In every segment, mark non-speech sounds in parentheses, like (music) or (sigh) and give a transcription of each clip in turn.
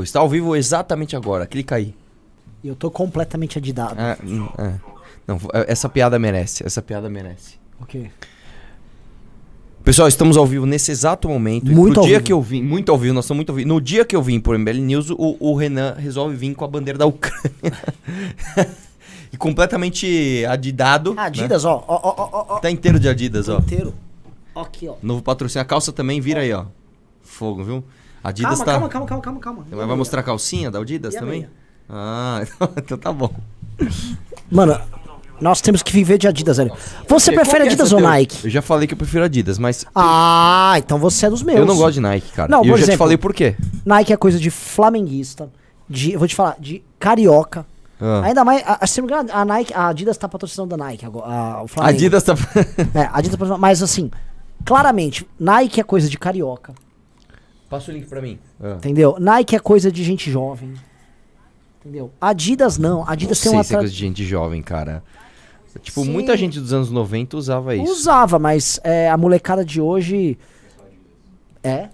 Está ao vivo exatamente agora. Clica aí. Eu tô completamente adidado. É, é. Não, é, essa piada merece. Essa piada merece. O quê? Pessoal, estamos ao vivo nesse exato momento. Muito ao dia vivo. que eu vim, muito ao vivo, nós estamos muito ao vivo. No dia que eu vim por MBL News, o, o Renan resolve vir com a bandeira da Ucrânia. (laughs) e completamente adidado. né? Adidas, ó, ó, ó, ó, ó, Tá inteiro de Adidas, ó. inteiro. Ó, Aqui, ó. Novo patrocínio. A calça também vira aí, ó. Fogo, viu? Adidas Calma, tá. calma, calma, calma, calma, calma. Vai vai mostrar a calcinha da Adidas E a também? meia? Ah, (laughs) então tá bom. Mano, nós temos que viver de Adidas, velho. Você prefere é Adidas ou teu- Nike? Eu já falei que eu prefiro Adidas, mas Ah, então você é dos meus. eu não gosto de Nike, cara. Não, e por eu já te exemplo- falei por quê. Nike é coisa de flamenguista, de, eu vou te falar, de carioca. Ah. Ainda mais, a, a, se não me engano, a Nike, a Adidas tá patrocinando da Nike agora, a, o Flamengo. Adidas tá. É, a Adidas tá patrocinando, mas assim, claramente, Nike é coisa de carioca, Passa o link pra mim. entendeu? Nike é coisa de gente jovem. Entendeu? Adidas não, Adidas Não tem sei uma se é coisa de gente jovem, cara. Tipo, Sim. muita gente dos anos 90 usava isso. Usava, mas é, a molecada de hoje é.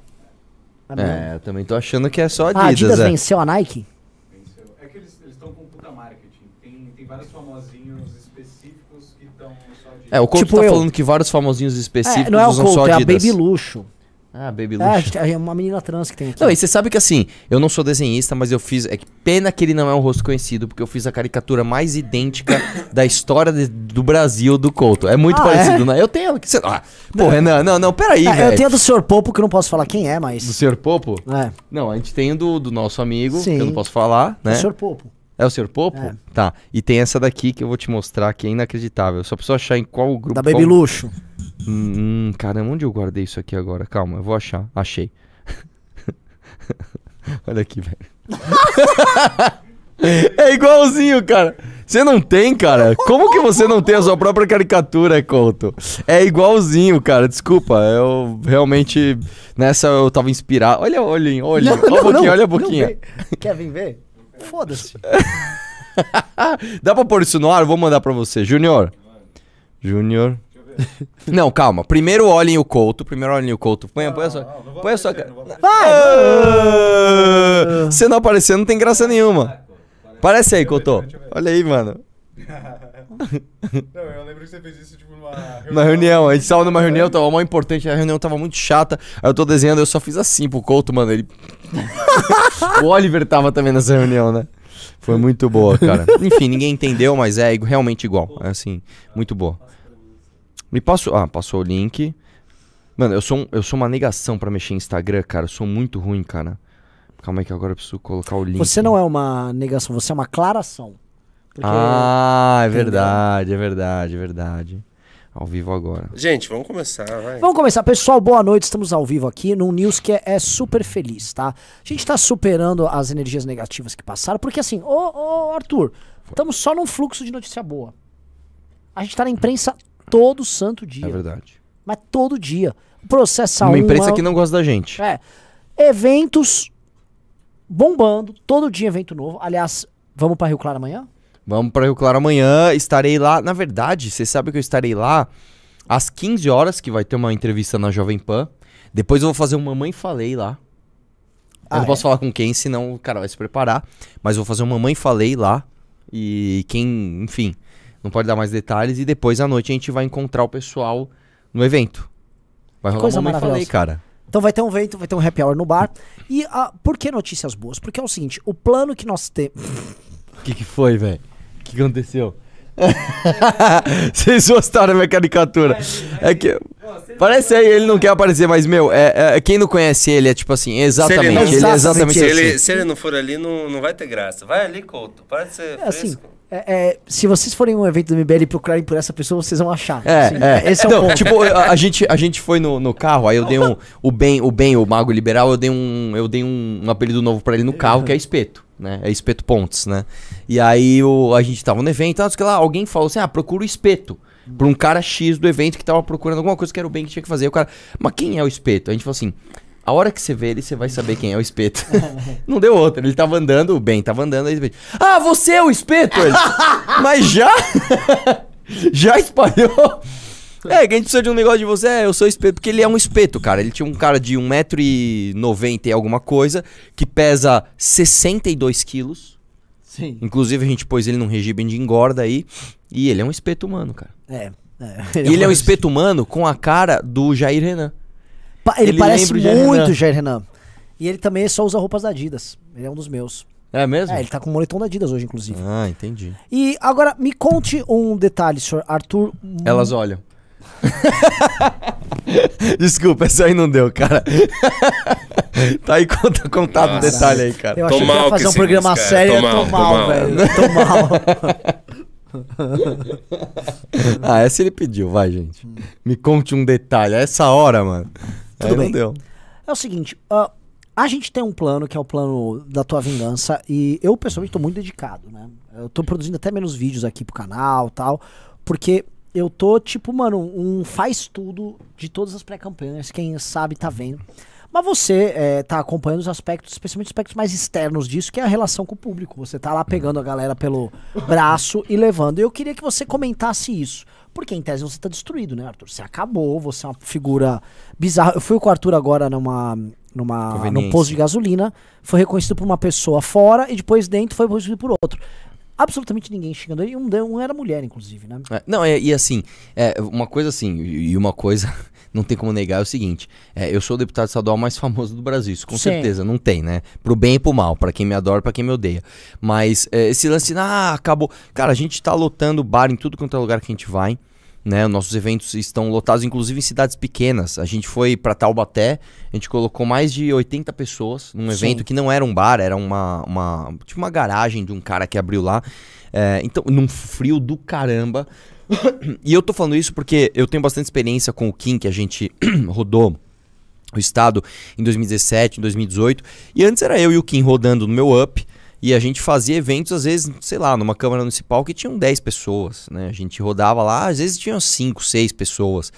Não. É, eu também tô achando que é só a Adidas. Adidas é. venceu a Nike? Venceu. É que eles estão com puta marketing. Tem, tem vários famosinhos específicos que estão só de. É, o Couto Tipo tá eu. falando que vários famosinhos específicos É, não é o usam só Couto, é a Adidas. Baby Luxo. Ah, Baby É, a Luxo. gente- é uma menina trans que tem aqui. Não, e você sabe que assim, eu não sou desenhista, mas eu fiz. É que pena que ele não é um rosto conhecido, porque eu fiz a caricatura mais idêntica (coughs) da história de- do Brasil do Couto. É muito Ah, parecido, é? né? Eu tenho. que você- Ah, pô, Renan, não, não, peraí, É, velho. eu tenho a do Sr. Popo, que eu não posso falar quem é, Do mas. Sr. Popo? É, Não, a gente tem do, do nosso amigo, Sim. que eu não posso falar, o né? Sr. Popo. É o Sr. Popo? É. Tá. E tem essa daqui que eu vou te mostrar que é inacreditável. Só preciso achar em qual grupo. Da Baby qual... Luxo. Hum, caramba, onde eu guardei isso aqui agora? Calma, eu vou achar. Achei. (laughs) Olha aqui, velho. (laughs) é igualzinho, cara. Você não tem, cara? Como que você não tem a sua própria caricatura, Couto? É igualzinho, cara. Desculpa, eu realmente. Nessa eu tava inspirado. Olha, olha, olha. Olha a boquinha, olha a boquinha. Quer vir ver? Foda-se. (laughs) Dá pra pôr isso no ar? Vou mandar pra você. Júnior. Júnior. (laughs) Não, calma. Primeiro olhem o Couto. Primeiro olhem o Couto. Põe, põe a sua. não, não vou põe a sua cara. não vou Ah, Você não aparecer, não tem graça nenhuma. Parece aí, Couto. Olha aí, mano. Não, eu lembro que você fez isso tipo numa Na reunião, a gente tava numa reunião, tava mal importante, a reunião tava muito chata. Aí eu tô desenhando, eu só fiz assim pro Couto, mano. Ele. (laughs) o Oliver tava também nessa reunião, né? Foi muito boa, cara. Enfim, ninguém entendeu, mas é realmente igual. É assim, muito boa. Me passou. Ah, passou o link. Mano, eu sou, um- eu sou uma negação pra mexer em Instagram, cara. Eu sou muito ruim, cara. Calma aí que agora eu preciso colocar o link. Você não é uma negação, você é uma aclaração. Porque Ah, é verdade, é verdade, é verdade. Ao vivo agora. Gente, vamos começar, vai. Vamos começar, pessoal. Boa noite. Estamos ao vivo aqui num news que é, é super feliz, tá? A gente tá superando as energias negativas que passaram, porque assim, ô, ô Arthur, estamos só num fluxo de notícia boa. A gente tá na imprensa todo santo dia. É verdade. Mas todo dia. Processa Uma uma. imprensa que não gosta da gente. É. Eventos bombando, todo dia evento novo. Aliás, vamos pra Rio Claro amanhã? Vamos para Rio Claro amanhã. Estarei lá. Na verdade, você sabe que eu estarei lá às 15 horas, que vai ter uma entrevista na Jovem Pan. Depois eu vou fazer um Mamãe Falei lá. eu Ah, não é? posso falar com quem, senão o cara vai se preparar. Mas eu vou fazer um Mamãe Falei lá. E quem, enfim, não pode dar mais detalhes. E depois à noite a gente vai encontrar o pessoal no evento. Vai rolar Coisa um Falei, cara. Então vai ter um evento, vai ter um happy hour no bar. E ah, por que notícias boas? Porque é o seguinte, o plano que nós temos. (laughs) O que, que foi, velho? O que aconteceu? (laughs) Vocês gostaram da minha caricatura? É que. Parece aí, ele não quer aparecer, mas, meu, é, é- quem não conhece ele é tipo assim, exatamente. não- ele é exatamente Se assim. ele, se ele não for ali, não, não vai ter graça. Vai ali, Couto. Parece ser É assim, fresco. É- é, se vocês forem em um evento do MBL e procurarem por essa pessoa, vocês vão achar. É, Assim, é. Esse é o não, ponto. tipo, a, a gente, a gente foi no, no carro, aí eu dei um. O bem, o bem, o Mago Liberal, eu dei um. Eu dei um, um apelido novo pra ele no carro, que é espeto, né? É espeto pontes, né? E aí o, a gente tava no evento, sei lá, alguém falou assim: ah, procura o espeto. Pra um cara X do evento que tava procurando alguma coisa que era o bem que tinha que fazer. O cara, mas quem é o espeto? A gente falou assim. A hora que você vê ele, você vai saber quem é o espeto. (laughs) Não deu outra. Ele tava andando, o bem tava andando, aí ele Ah, você é o espeto? Ele, (laughs) mas já? (laughs) já espalhou? É, que a gente precisa de um negócio de você, é, eu sou espeto, porque ele é um espeto, cara. Ele tinha um cara de 1,90m e alguma coisa, que pesa 62 quilos. Sim. Inclusive a gente pôs ele num regime de engorda aí. E ele é um espeto humano, cara. É. é. E ele é um espeto humano com a cara do Jair Renan. Pa- Ele, ele parece muito o Jair Renan. E ele também só usa roupas da Adidas. Ele é um dos meus. É mesmo? É, ele tá com o moletom da Adidas hoje, inclusive. Ah, entendi. E agora, me conte um detalhe, senhor Arthur. Elas olham. (laughs) Desculpa, essa aí não deu, cara. (laughs) tá aí conta, contado o Nossa. detalhe aí, cara. Eu achei Tô que ia fazer com um programa sério, Tô eu tô mal, tô mal, mal. velho. Tô mal. (laughs) Ah, essa ele pediu, vai, gente. Me conte um detalhe. A essa hora, mano. Tudo Aí bem. É o seguinte, ah, a gente tem um plano que é o plano da tua vingança e eu pessoalmente tô muito dedicado, né? Eu tô produzindo até menos vídeos aqui pro canal tal, porque eu tô tipo, mano, um faz tudo de todas as pré-campanhas, quem sabe tá vendo. Mas você é, tá acompanhando os aspectos, especialmente os aspectos mais externos disso, que é a relação com o público. Você tá lá pegando a galera pelo braço e levando. Eu queria que você comentasse isso. Porque em tese você tá destruído, né, Arthur? Você acabou, você é uma figura bizarra. Eu fui com o Arthur agora numa, numa, num posto de gasolina, foi reconhecido por uma pessoa fora e depois dentro foi reconhecido por outro. Absolutamente ninguém xingando ele. Um, um era mulher, inclusive, né? É, não, é, e assim, é, uma coisa assim, e uma coisa não tem como negar é o seguinte: é, eu sou o deputado estadual mais famoso do Brasil, isso com Sim. certeza, não tem, né? Pro bem e pro mal, pra quem me adora e pra quem me odeia. Mas é, esse lance, ah, acabou. Cara, a gente tá lotando bar em tudo quanto é lugar que a gente vai. Né, nossos eventos estão lotados, inclusive em cidades pequenas. A gente foi pra Taubaté, a gente colocou mais de 80 pessoas num Sim. evento que não era um bar, era uma, uma tipo uma garagem de um cara que abriu lá. É, então, num frio do caramba. (coughs) e eu tô falando isso porque eu tenho bastante experiência com o Kim, que a gente (coughs) rodou o estado em 2017, em 2018. E antes era eu e o Kim rodando no meu up. E a gente fazia eventos, às vezes, sei lá, numa Câmara Municipal que tinham 10 pessoas, né? A gente rodava lá, às vezes tinham 5, 6 pessoas.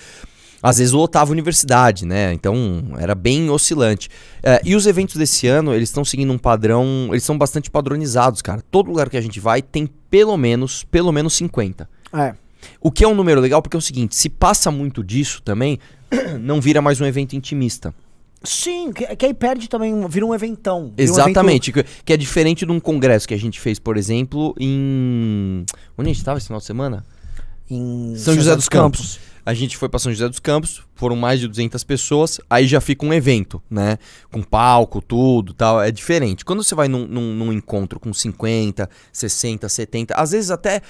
Às vezes lotava a universidade, né? Então era bem oscilante. É, e os eventos desse ano, eles estão seguindo um padrão, eles são bastante padronizados, cara. Todo lugar que a gente vai tem pelo menos, pelo menos 50. É. O que é um número legal, porque é o seguinte, se passa muito disso também, (clears throat) não vira mais um evento intimista. Sim, que, que aí perde também, vira um eventão. vira um Exatamente, que, que é diferente de um congresso que a gente fez, por exemplo, em... Onde a gente estava esse final de semana? evento em São José dos Campos. A gente foi para São José dos Campos, foram mais de 200 pessoas, aí já fica um evento, né? Com palco, tudo tal, é diferente. Quando você vai num, num- num encontro com 50, 60, 70, às vezes até,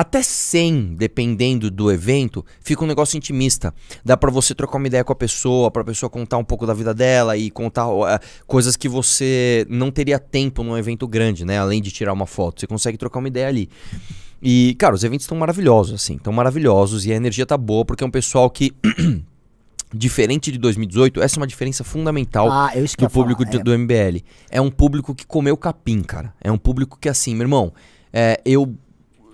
até 100, dependendo do evento, fica um negócio intimista. Dá pra você trocar uma ideia com a pessoa, pra pessoa contar um pouco da vida dela e contar eh, coisas que você não teria tempo num evento grande, né? Além de tirar uma foto, você consegue trocar uma ideia ali. E, cara, os eventos estão maravilhosos, assim, estão maravilhosos e a energia tá boa, porque é um pessoal que, (clears throat) diferente de 2018, essa é uma diferença fundamental Ah, do público de- é. do MBL. É um público que comeu capim, cara. É um público que, assim, meu irmão, é, eu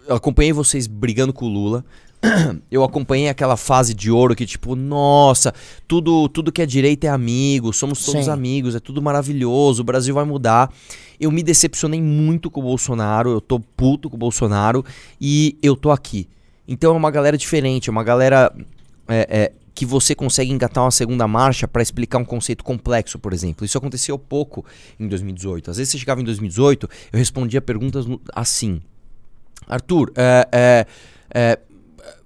acompanhei vocês brigando com o Lula. (clears throat) Eu acompanhei aquela fase de ouro que, tipo, nossa, tudo, tudo que é direita é amigo, somos todos Sim. amigos, é tudo maravilhoso, o Brasil vai mudar. Eu me decepcionei muito com o Bolsonaro, eu tô puto com o Bolsonaro e eu tô aqui. Então é uma galera diferente, é uma galera é, é, que você consegue engatar uma segunda marcha pra explicar um conceito complexo, por exemplo. Isso aconteceu pouco em 2018. Às vezes você chegava em 2018, eu respondia perguntas assim. Arthur, é, é, é,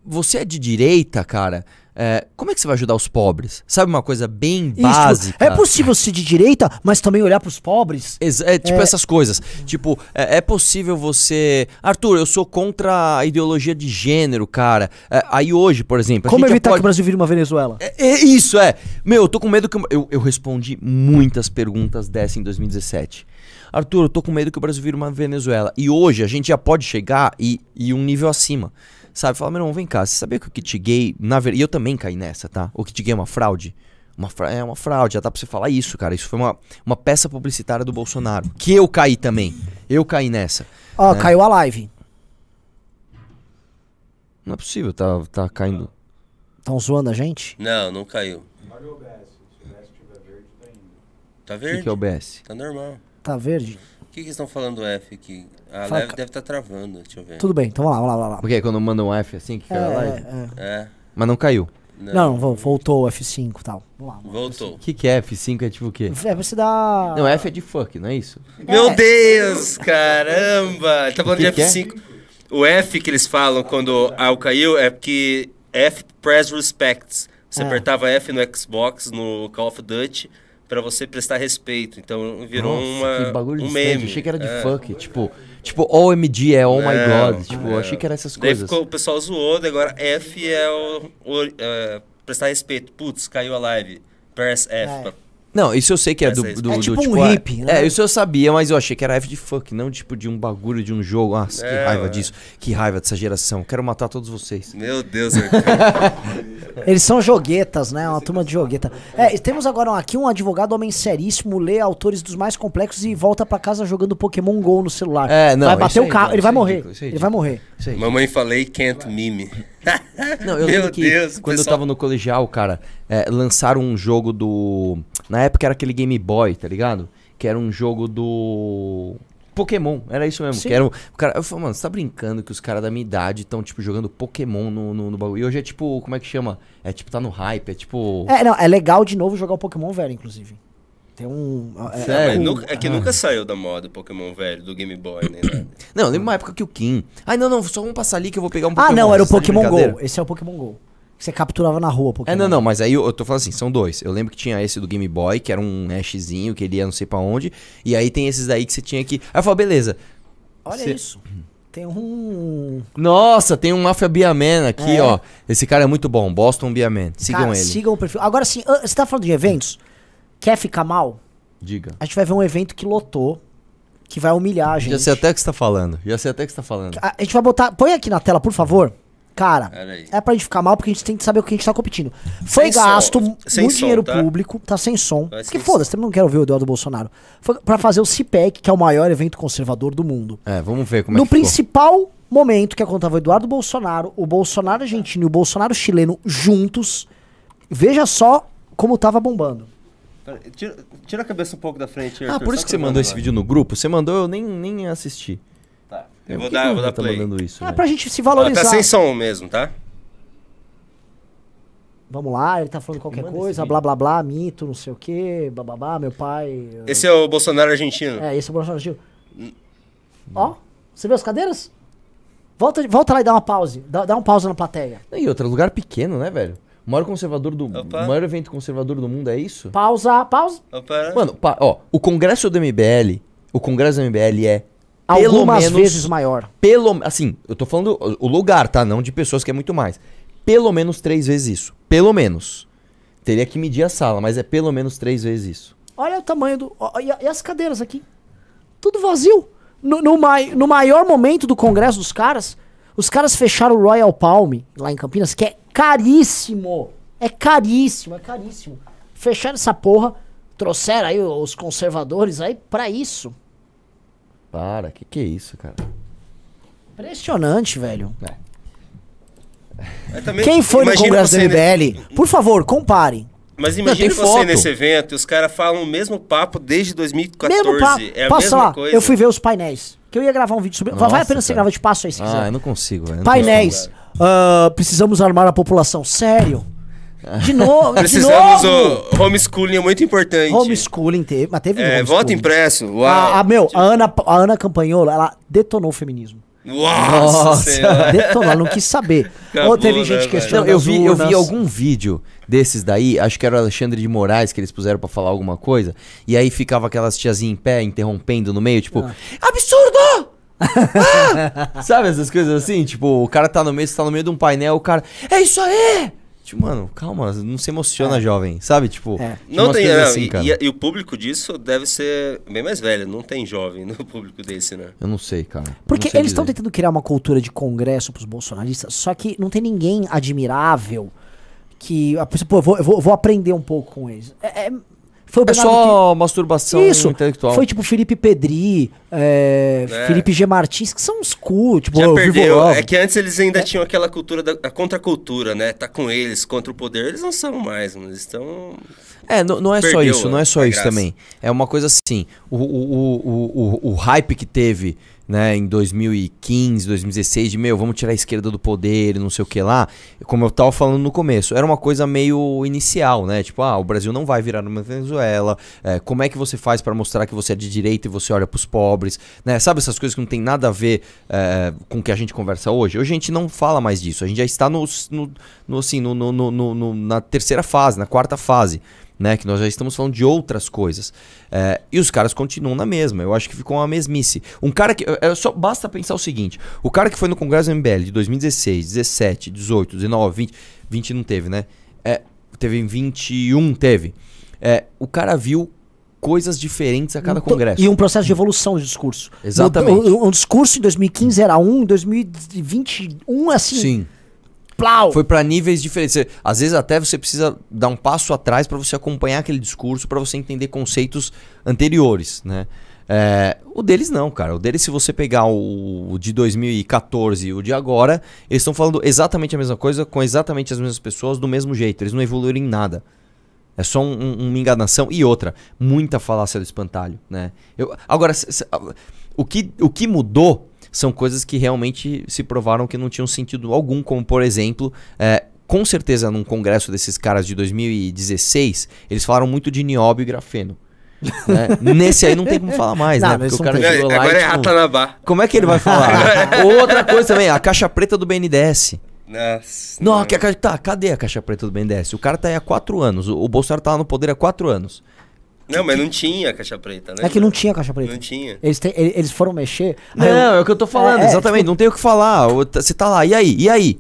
você é de direita, cara? É, como é que você vai ajudar os pobres? Sabe uma coisa bem Isso, básica? É possível ser de direita, mas também olhar pros pobres? Ex- É, tipo É. essas coisas. Tipo, é, é possível você. Arthur, eu sou contra a ideologia de gênero, cara. Aí hoje, por exemplo. Como evitar que pode- o Brasil vire uma Venezuela? É, é isso, é. Meu, eu tô com medo que. Eu, eu respondi muitas perguntas dessa em 2017. Arthur, eu tô com medo que o Brasil vire uma Venezuela. E hoje a gente já pode chegar e, e um nível acima. Sabe? Fala, meu irmão, vem cá. Você sabia que o kit gay. Na ver... E eu também caí nessa, tá? O kit gay é uma fraude? Uma fra... É uma fraude, já dá pra você falar isso, cara. Isso foi uma, uma peça publicitária do Bolsonaro. Que eu caí também. Eu caí nessa. Ó, É. caiu a live. Não é possível, tá, tá caindo. Estão zoando a gente? Não, não caiu. Olha o OBS. Se o OBS estiver verde, tá indo. Tá O verde? que, que é o BS? Tá normal. Tá verde? O que, que eles estão falando do F aqui? A Fala, live ca- deve estar travando, deixa eu ver. Tudo bem, então vamos lá, vamos lá, vamos lá. Porque quando manda um F assim, que É, cai a live? é, é. É. Mas não caiu. Não, vo- voltou o F5 e tal. Vamos lá. Voltou. O que, que é? F5 é tipo o quê? É, você dá. Não, F é de fuck, não é isso? Meu Deus, caramba! Ele tá falando O que de que é? F5. O F que eles falam quando A caiu é porque F press respects. Você É. apertava F no Xbox, no Call of Duty, pra você prestar respeito. Então virou Nossa, uma, que bagulho um de meme. Achei que era de É. fuck. Tipo, tipo, OMG é Oh My God. Tipo, eu achei que era essas Daí coisas. ficou, o pessoal zoou, daí agora F é o, o, é, prestar respeito. Putz, caiu a live. Press F. É. pra- Não, isso eu sei que é do. É do, É do, tipo um a- hippie, né? É, isso eu sabia, mas eu achei que era F de fuck, não tipo de um bagulho de um jogo. Nossa, que É, raiva ué. disso. Que raiva dessa geração. Quero matar todos vocês. Meu Deus. (laughs) Eles são joguetas, né? Uma turma de jogueta. É, e temos agora aqui um advogado homem seríssimo, lê autores dos mais complexos e volta pra casa jogando Pokémon GO no celular. É, não, Vai bater é o carro, ridículo, ele vai é morrer. ridículo, é Ele vai morrer. Mamãe falei can't meme. (laughs) Não, eu Meu lembro que Deus, quando eu pessoal. tava no colegial, cara, é, lançaram um jogo do. Na época era aquele Game Boy, tá ligado? Que era um jogo do. Pokémon, era isso mesmo. Sim. Que era um, o cara, eu falei, mano, você tá brincando que os caras da minha idade estão, tipo, jogando Pokémon no, no, no bagulho. E hoje é tipo, como é que chama? É tipo, tá no hype, é tipo. É, não, é legal de novo jogar o Pokémon velho, inclusive. Tem um. É? É, É, mas o- nunca- é que nunca saiu da moda o Pokémon velho, do Game Boy, nem nada. Não, lembro uma época que o Kim. Ai, não, não, só vamos passar ali que eu vou pegar um Ah, Pokémon. não, era o tá Pokémon? GO. Esse é o Pokémon GO. Que você capturava na rua, Pokémon. É, não, não, mas aí eu, eu tô falando assim, são dois. Eu lembro que tinha esse do Game Boy, que era um Ashzinho, que ele ia não sei pra onde. E aí tem esses daí que você tinha que. Aí eu falo, beleza. Olha Você- isso. Tem um. Nossa, tem um Mafia Biaman aqui, É. ó. Esse cara é muito bom, Boston Biaman. Sigam Cara, ele. Sigam o perfil. Agora sim, ah, você tá falando de eventos? Quer ficar mal? Diga. A gente vai ver um evento que lotou, que vai humilhar a gente. Já sei até o que você tá falando. Já sei até o que você tá falando. A, a gente vai botar. Põe aqui na tela, por favor. Cara, é pra gente ficar mal porque a gente tem que saber o que a gente tá competindo. Foi Sem gasto som. muito som, dinheiro tá? público, tá sem som. Vai sem foda-se, também não quero ouvir o Eduardo Bolsonaro. Foi pra fazer o CIPEC, que é o maior evento conservador do mundo. É, vamos ver como no é que ficou. principal momento que é quando tava o Eduardo Bolsonaro, o Bolsonaro argentino e o Bolsonaro chileno juntos, veja só como tava bombando. Tira, tira a cabeça um pouco da frente, Ah, Arthur, por só isso que você eu mandou esse vídeo no grupo? Você mandou, eu nem, nem assisti. É, Eu vou dar, eu vou dar tá play. mandando isso, É pra gente se valorizar. tá sem som mesmo, tá? Vamos lá, ele tá falando qualquer Manda coisa, blá blá blá, mito, não sei o que, bababá, meu pai. Esse é o Bolsonaro argentino. É, esse é o Bolsonaro argentino. Ó, você viu as cadeiras? Volta, volta lá e dá uma pause. Dá, dá um pause na plateia. E outro, lugar pequeno, né, velho? O maior conservador do. Opa. Maior evento conservador do mundo é isso? Pausa, pausa. Opa. Mano, pa- ó, o Congresso do MBL. O Congresso do MBL é. Pelo Algumas menos, vezes maior. Pelo. Assim, eu tô falando o lugar, tá? Não de pessoas que é muito mais. Pelo menos três vezes isso. Pelo menos. Teria que medir a sala, mas é pelo menos três vezes isso. Olha o tamanho do. e, as cadeiras aqui? Tudo vazio. No, no, mai- no maior momento do congresso dos caras, os caras fecharam o Royal Palm, lá em Campinas, que é caríssimo. É caríssimo, é caríssimo. Fecharam essa porra, trouxeram aí os conservadores aí pra isso. Para, que que é isso, cara? Impressionante, velho. (laughs) Mas também- Quem foi no imagina congresso do você MBL, por favor, comparem. Mas tem você foto. nesse evento e os caras falam o mesmo papo desde 2014. Mesmo papo. É a Passa mesma lá, coisa. eu fui ver os painéis. Que eu ia gravar um vídeo sobre. vai a Nossa, pena você cara. gravar de passo aí se quiser. Ah, eu não consigo, velho. eu não Painéis. Ah, precisamos armar a população. Sério? De novo, Precisamos de novo. o homeschooling é muito importante. Homeschooling teve, mas teve É, voto impresso. Uau. A, a- meu, a Ana, a Ana Campanholo, ela detonou o feminismo. Nossa, Nossa. senhora. (laughs) Detonou, ela não quis saber. Acabou, Ou teve né, gente velho? questionando eu vi, eu vi algum vídeo desses daí, acho que era o Alexandre de Moraes que eles puseram pra falar alguma coisa, e aí ficava aquelas tiazinhas em pé interrompendo no meio, tipo, absurdo! (laughs) Ah! Sabe essas coisas assim? Tipo, o cara tá no meio, você tá no meio de um painel, o cara, é isso aí! Tipo, mano, calma, não se emociona, jovem, sabe? Tipo, É. Não tem, não, assim, e, cara. e- o público disso deve ser bem mais velho. Não tem jovem no (laughs) público desse, né? Eu não sei, cara. Porque sei eles estão tentando criar uma cultura de congresso pros bolsonaristas, só que não tem ninguém admirável que a pessoa, pô, eu vou, eu vou, eu vou aprender um pouco com eles. É, é- foi É só masturbação Isso, intelectual. foi tipo Felipe Pedri, é, É. Felipe G. Martins, que são uns cu, tipo, Já perdeu. É que antes eles ainda tinham aquela cultura da a contracultura, né? Tá com eles contra o poder. Eles não são mais, mas eles estão. É, não, não é só Perdeu isso, não é só a isso graça. também. É uma coisa assim, o, o, o, o, o hype que teve né, em 2015, 2016, de meu, vamos tirar a esquerda do poder não sei o que lá, como eu tava falando no começo, era uma coisa meio inicial, né? Tipo, ah, o Brasil não vai virar uma Venezuela, é, como é que você faz pra mostrar que você é de direita e você olha pros pobres, né? Sabe essas coisas que não tem nada a ver é, com o que a gente conversa hoje? Hoje a gente não fala mais disso, a gente já está no, no, no, assim, no- no- no- na terceira fase, na quarta fase né? Que nós já estamos falando de outras coisas. É, e os caras continuam na mesma. Eu acho que ficou uma mesmice. Um cara que. é, só basta pensar o seguinte: o cara que foi no Congresso MBL de 2016, 17, 18, 19, 20. 20 não teve, né? É, teve em 21, teve. É, o cara viu coisas diferentes a cada to- congresso. E um processo de evolução de discurso. Exatamente. Um, um discurso em 2015 era um, em 2021 assim, Sim. Plau. Foi pra níveis diferentes. Às vezes até você precisa dar um passo atrás pra você acompanhar aquele discurso, pra você entender conceitos anteriores, né? É, o deles não, cara. O deles, se você pegar o, o de 2014 e o de agora, eles estão falando exatamente a mesma coisa com exatamente as mesmas pessoas do mesmo jeito. Eles não evoluíram em nada. É só um- um- uma enganação. E outra, muita falácia do espantalho, né? Eu, agora, o, que, o que mudou são coisas que realmente se provaram que não tinham sentido algum, como por exemplo, é, com certeza num congresso desses caras de 2016, eles falaram muito de nióbio e grafeno. né? (laughs) Nesse aí não tem como falar mais, Não, né? Porque o cara tem. chegou lá Agora e, é tipo, Ratanabá. Como é que ele vai falar? (laughs) Outra coisa também, a caixa preta do BNDES. Nossa. Não, que a caixa- tá, cadê a caixa preta do BNDES? O cara tá aí há quatro anos. O, o Bolsonaro tá lá no poder há quatro anos. Não, mas não tinha caixa preta, né? É que não tinha caixa preta. Não tinha. Eles, ele- eles foram mexer. aí eu- Não, é o que eu tô falando, É, é, exatamente. tipo- Não tem o que falar. O- Você tá lá, e aí? E aí?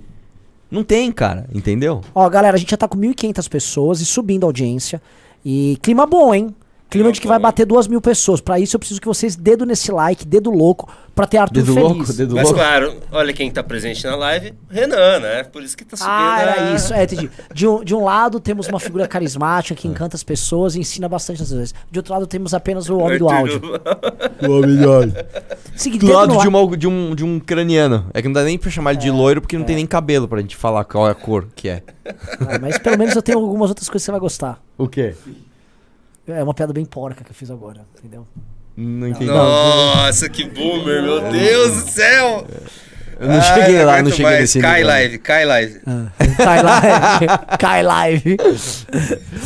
Não tem, cara, entendeu? Ó, galera, a gente já tá com 1.500 pessoas e subindo a audiência. E clima bom, hein? Clima de que vai bater duas mil pessoas. Pra isso eu preciso que vocês dedo nesse like, dedo louco, pra ter Arthur Dedo feliz. louco, dedo Mas louco. claro, olha quem tá presente na live, Renan, né? Por isso que tá subindo. Ah, a- era isso. É, entendi. De um, de um lado temos uma figura carismática que encanta as pessoas e ensina bastante às vezes. De outro lado temos apenas o homem do (laughs) áudio. Seguinte, Do dedo lado no de, like. uma- de um, de um ucraniano. É que não dá nem pra chamar ele de loiro porque não tem nem cabelo pra gente falar qual é a cor que é. Ah, mas pelo menos eu tenho algumas outras coisas que você vai gostar. O quê? É uma piada bem porca que eu fiz agora, entendeu? Não entendi. Nossa, que boomer, meu Deus do céu! Eu não cheguei Ai, lá, não cheguei mais. nesse Cai nível. live, cai live. Cai live. (laughs) Cai live.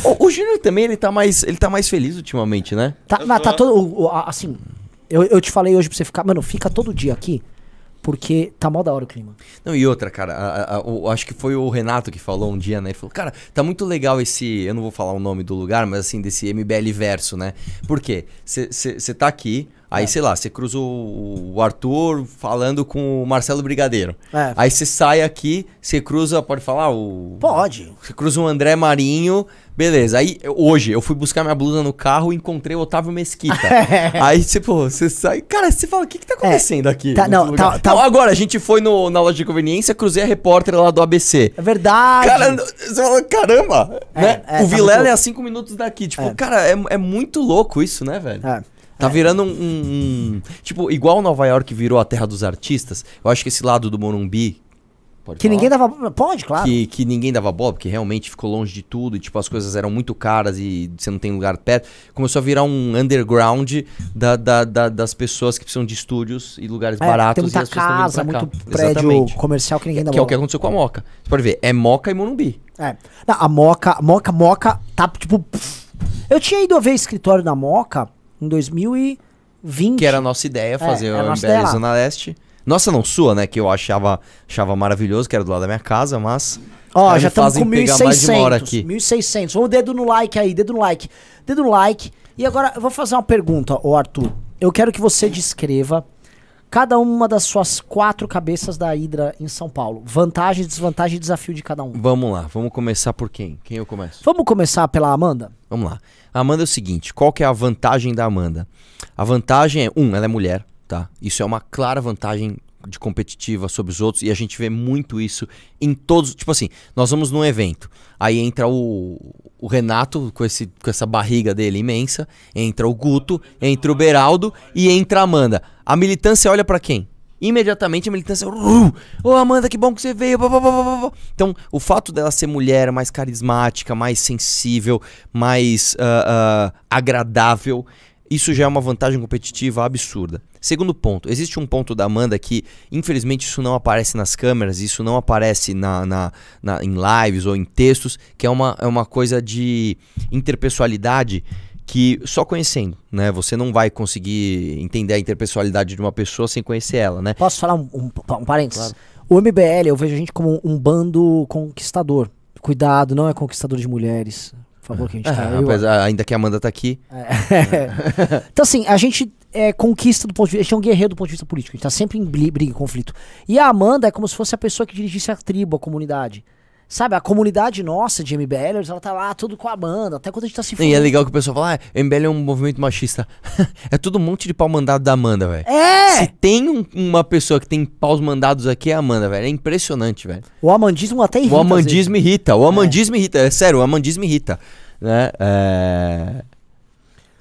O, o Júnior também, ele tá, mais, ele tá mais feliz ultimamente, né? Tá, mas tá todo. Assim, eu, eu te falei hoje pra você ficar. Mano, fica todo dia aqui, porque tá mó da hora o clima. Não, e outra, cara, a- a- a- o- acho que foi o Renato que falou um dia, né? Ele falou, cara, tá muito legal esse. Eu não vou falar o nome do lugar, mas assim, desse MBL verso, né? Por quê? Você tá aqui, aí, sei lá, você cruza o, o Arthur falando com o Marcelo Brigadeiro. É. Aí você sai aqui, você cruza, pode falar? O. Pode. Você cruza um André Marinho, beleza. Aí hoje eu fui buscar minha blusa no carro e encontrei o Otávio Mesquita. (laughs) aí, tipo, você sai. Cara, você fala, o que, que tá acontecendo aqui? Tá, não, lugar?" tá- tá- Não, agora, a gente foi no- na loja de conveniência, cruzei a repórter lá do ABC. É verdade. Cara, você fala, caramba! É, né? é, o tá Vilela muito- é a cinco minutos daqui. Tipo, É. cara, é, é muito louco isso, né, velho? É. Tá virando um, um- um- Tipo, igual Nova York virou a terra dos artistas, eu acho que esse lado do Morumbi. Pode Que falar? ninguém dava. Pode, claro. que, que ninguém dava bola, porque realmente ficou longe de tudo, e tipo, as coisas eram muito caras e você não tem lugar perto. Começou a virar um underground da, da- da- das pessoas que precisam de estúdios e lugares É, baratos. tem muita e casa, muito prédio Exatamente. comercial que ninguém dá Que é o bola. que aconteceu com a Moca. Você pode ver, é Moca e Morumbi. É. Não, a Moca, Moca, Moca tá tipo. pff. Eu tinha ido ver escritório da Moca em 2020. Que era a nossa ideia, fazer era a lá. Zona Leste. Nossa, não sua, né? Que eu achava, achava maravilhoso, que era do lado da minha casa, mas. Ó, já estamos com pegar mais de uma hora aqui. 1.600. 1.600. Vamos dedo no like aí, dedo no like. Dedo no like. E agora eu vou fazer uma pergunta, ô Arthur. Eu quero que você descreva cada uma das suas quatro cabeças da Hidra em São Paulo. Vantagem, desvantagem e desafio de cada um. Vamos lá, vamos começar por quem? Quem eu começo? Vamos começar pela Amanda? Vamos lá. A Amanda é o seguinte: qual que é a vantagem da Amanda? A vantagem é, um, ela é mulher, tá? Isso é uma clara vantagem de competitiva sobre os outros e a gente vê muito isso em todos. Tipo assim, nós vamos num evento, aí entra o, o Renato com, esse, com essa barriga dele imensa, entra o Guto, entra o Beraldo e entra a Amanda. A militância olha pra quem? Imediatamente a militância. "Uh, Ô Amanda, que bom que você veio. blá, blá, blá, blá, blá." Então, o fato dela ser mulher, mais carismática, mais sensível, mais ah, ah, agradável, isso já é uma vantagem competitiva absurda. Segundo ponto, existe um ponto da Amanda que, infelizmente, isso não aparece nas câmeras, isso não aparece na, na- na- em lives ou em textos, que é uma, é uma coisa de interpessoalidade que só conhecendo, né? Você não vai conseguir entender a interpessoalidade de uma pessoa sem conhecer ela, né? Posso falar um, um, um parênteses? O MBL, eu vejo a gente como um bando conquistador. Cuidado, não é conquistador de mulheres. Por favor, que a gente tá. É, eu- apesar- ainda que a Amanda tá aqui. É. (laughs) então, assim, a gente é conquista do ponto de vista. A gente é um guerreiro do ponto de vista político. A gente tá sempre em briga e conflito. E a Amanda é como se fosse a pessoa que dirigisse a tribo, a comunidade. Sabe, a comunidade nossa de MBLers, ela tá lá tudo com a Amanda, até quando a gente tá se E é legal que o pessoal fala, ah, MBL é um movimento machista. (laughs) é tudo um monte de pau mandado da Amanda, velho. Se É! tem um- uma pessoa que tem paus mandados aqui, é a Amanda, velho. É impressionante, velho. O amandismo até irrita. O às vezes. amandismo irrita, o amandismo irrita. É sério, o amandismo irrita. Né? É...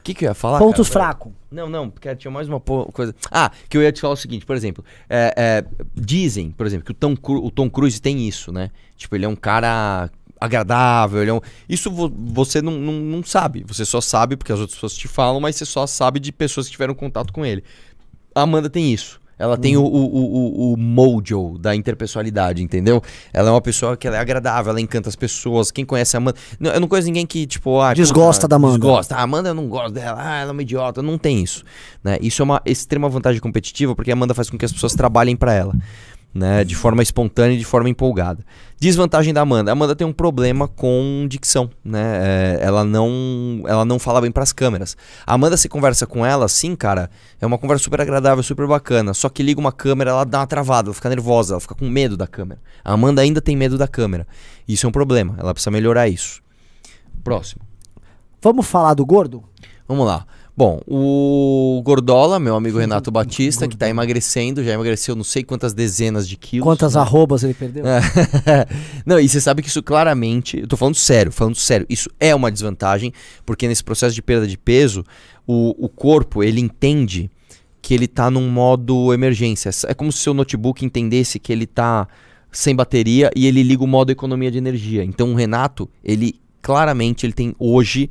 O que, que eu ia falar? Pontos cara? fracos. Não, não, porque tinha mais uma coisa. Ah, que eu ia te falar o seguinte, por exemplo, é, é, dizem, por exemplo, que o Tom, Cru- o Tom Cruise tem isso, né? Tipo, ele é um cara agradável, ele é um... Isso vo- você não, não, não sabe. Você só sabe porque as outras pessoas te falam, mas você só sabe de pessoas que tiveram contato com ele. A Amanda tem isso. Ela tem o, o, o, o, o mojo da interpessoalidade, entendeu? Ela é uma pessoa que ela é agradável, ela encanta as pessoas. Quem conhece a Amanda. Não, eu não conheço ninguém que, tipo, ah, Desgosta da Amanda. Desgosta. A Amanda eu não gosto dela. Ah, ela é uma idiota. Não tem isso. Né? Isso é uma extrema vantagem competitiva porque a Amanda faz com que as pessoas trabalhem pra ela. Né, de forma espontânea e de forma empolgada. Desvantagem da Amanda. A Amanda tem um problema com dicção, né? É, ela não, ela não fala bem pras câmeras. A Amanda se conversa com ela, assim, cara, é uma conversa super agradável, super bacana. Só que liga uma câmera, ela dá uma travada, ela fica nervosa, ela fica com medo da câmera. A Amanda ainda tem medo da câmera. Isso é um problema. Ela precisa melhorar isso. Próximo. Vamos falar do gordo? Vamos lá. Bom, o Gordola, meu amigo Renato Batista, que tá emagrecendo, já emagreceu não sei quantas dezenas de quilos. Quantas né? arrobas ele perdeu? (laughs) Não, e você sabe que isso claramente, eu tô falando sério, falando sério, isso é uma desvantagem, porque nesse processo de perda de peso, o, o corpo, ele entende que ele tá num modo emergência. É como se o seu notebook entendesse que ele tá sem bateria e ele liga o modo economia de energia. Então o Renato, ele claramente ele tem hoje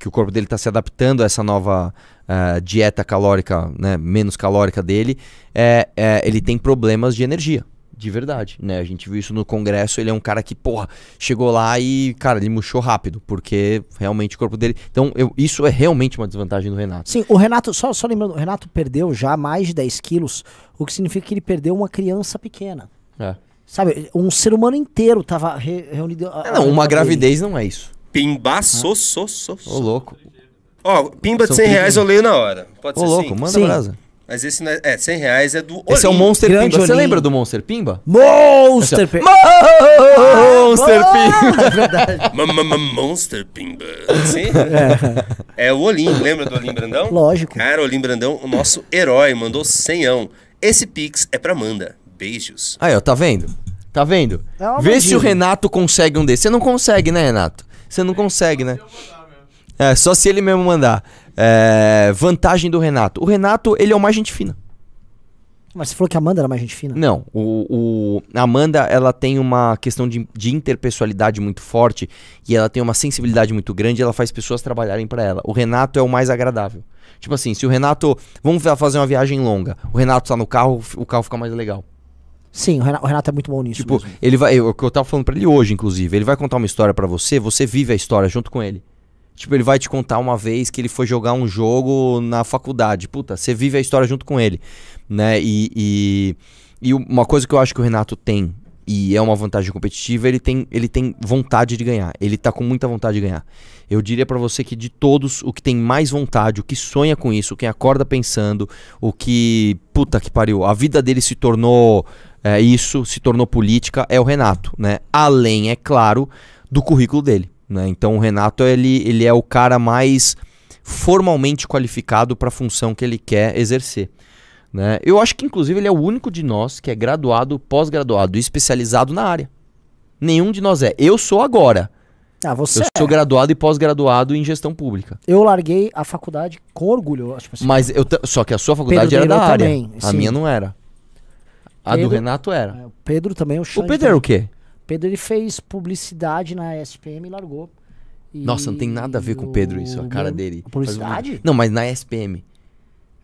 que o corpo dele está se adaptando a essa nova ah, dieta calórica, né, menos calórica dele, é, é, ele tem problemas de energia. De verdade, né? A gente viu isso no congresso. Ele é um cara que, porra, chegou lá e, cara, ele murchou rápido, porque realmente o corpo dele. Então, eu- isso é realmente uma desvantagem do Renato. Sim, o Renato, só, só lembrando, o Renato perdeu já mais de 10 quilos, o que significa que ele perdeu uma criança pequena. É. Sabe, um ser humano inteiro tava re- reunido. a- É, ao não, uma dele. gravidez não é isso. Pimba, so, so, so, Ô, louco. Ó, pimba de São 100 reais eu leio na hora. Pode Ô, ser louco, assim? manda Sim. brasa. Mas esse não é, é, 100 reais é do Esse é o Olim. Monster Grande Pimba. Você Olim. lembra do Monster Pimba? Monster Esse é- Pe- Monster Pimba! É verdade. Ma- ma- ma- Monster Pimba. Sim? É. o Olim, lembra do Olim Brandão? Lógico. Cara, o Olim Brandão, o nosso herói, mandou senhão. Esse Pix é pra Amanda. Beijos. Aí, ó, tá vendo? Tá vendo? É uma Vê se o Renato consegue um desses. Você não consegue, né, Renato? Você não consegue, né? É, só se ele mesmo mandar. É, vantagem do Renato. O Renato, ele é o mais gente fina. Mas você falou que a Amanda era mais gente fina? Não, o, o- a Amanda, ela tem uma questão de, de interpessoalidade muito forte e ela tem uma sensibilidade muito grande e ela faz pessoas trabalharem pra ela. O Renato é o mais agradável. Tipo assim, se o Renato... Vamos fa- fazer uma viagem longa. O Renato tá no carro, o carro fica mais legal. Sim, o Renato, o Renato é muito bom nisso. Tipo, mesmo. ele vai. eu- O que eu tava falando pra ele hoje, inclusive, ele vai contar uma história pra você, você vive a história junto com ele. Tipo, ele vai te contar uma vez que ele foi jogar um jogo na faculdade. Puta, você vive a história junto com ele. Né? E, e, e uma coisa que eu acho que o Renato tem, e é uma vantagem competitiva, ele tem, ele tem vontade de ganhar. Ele tá com muita vontade de ganhar. Eu diria pra você que de todos, o que tem mais vontade, o que sonha com isso, o que acorda pensando, o que. Puta que pariu, a vida dele se tornou é, isso, se tornou política, é o Renato, né? Além, é claro, do currículo dele. Né? Então o Renato ele, ele é o cara mais formalmente qualificado para a função que ele quer exercer. Né? Eu acho que, inclusive, ele é o único de nós que é graduado, pós-graduado e especializado na área. Nenhum de nós é. Eu sou agora. Ah, você. Eu sou graduado e pós-graduado em gestão pública. Eu larguei a faculdade com orgulho. Tipo assim, Mas eu só que a sua faculdade era da área. também, a sim. minha não era. A do Pedro- Renato era. É, o Pedro também, o O Xande Pedro era o quê? Pedro ele fez publicidade na SPM e largou. E Nossa, não tem nada a ver com o Pedro isso, a cara dele. Publicidade? Faz uma- Não, mas na SPM.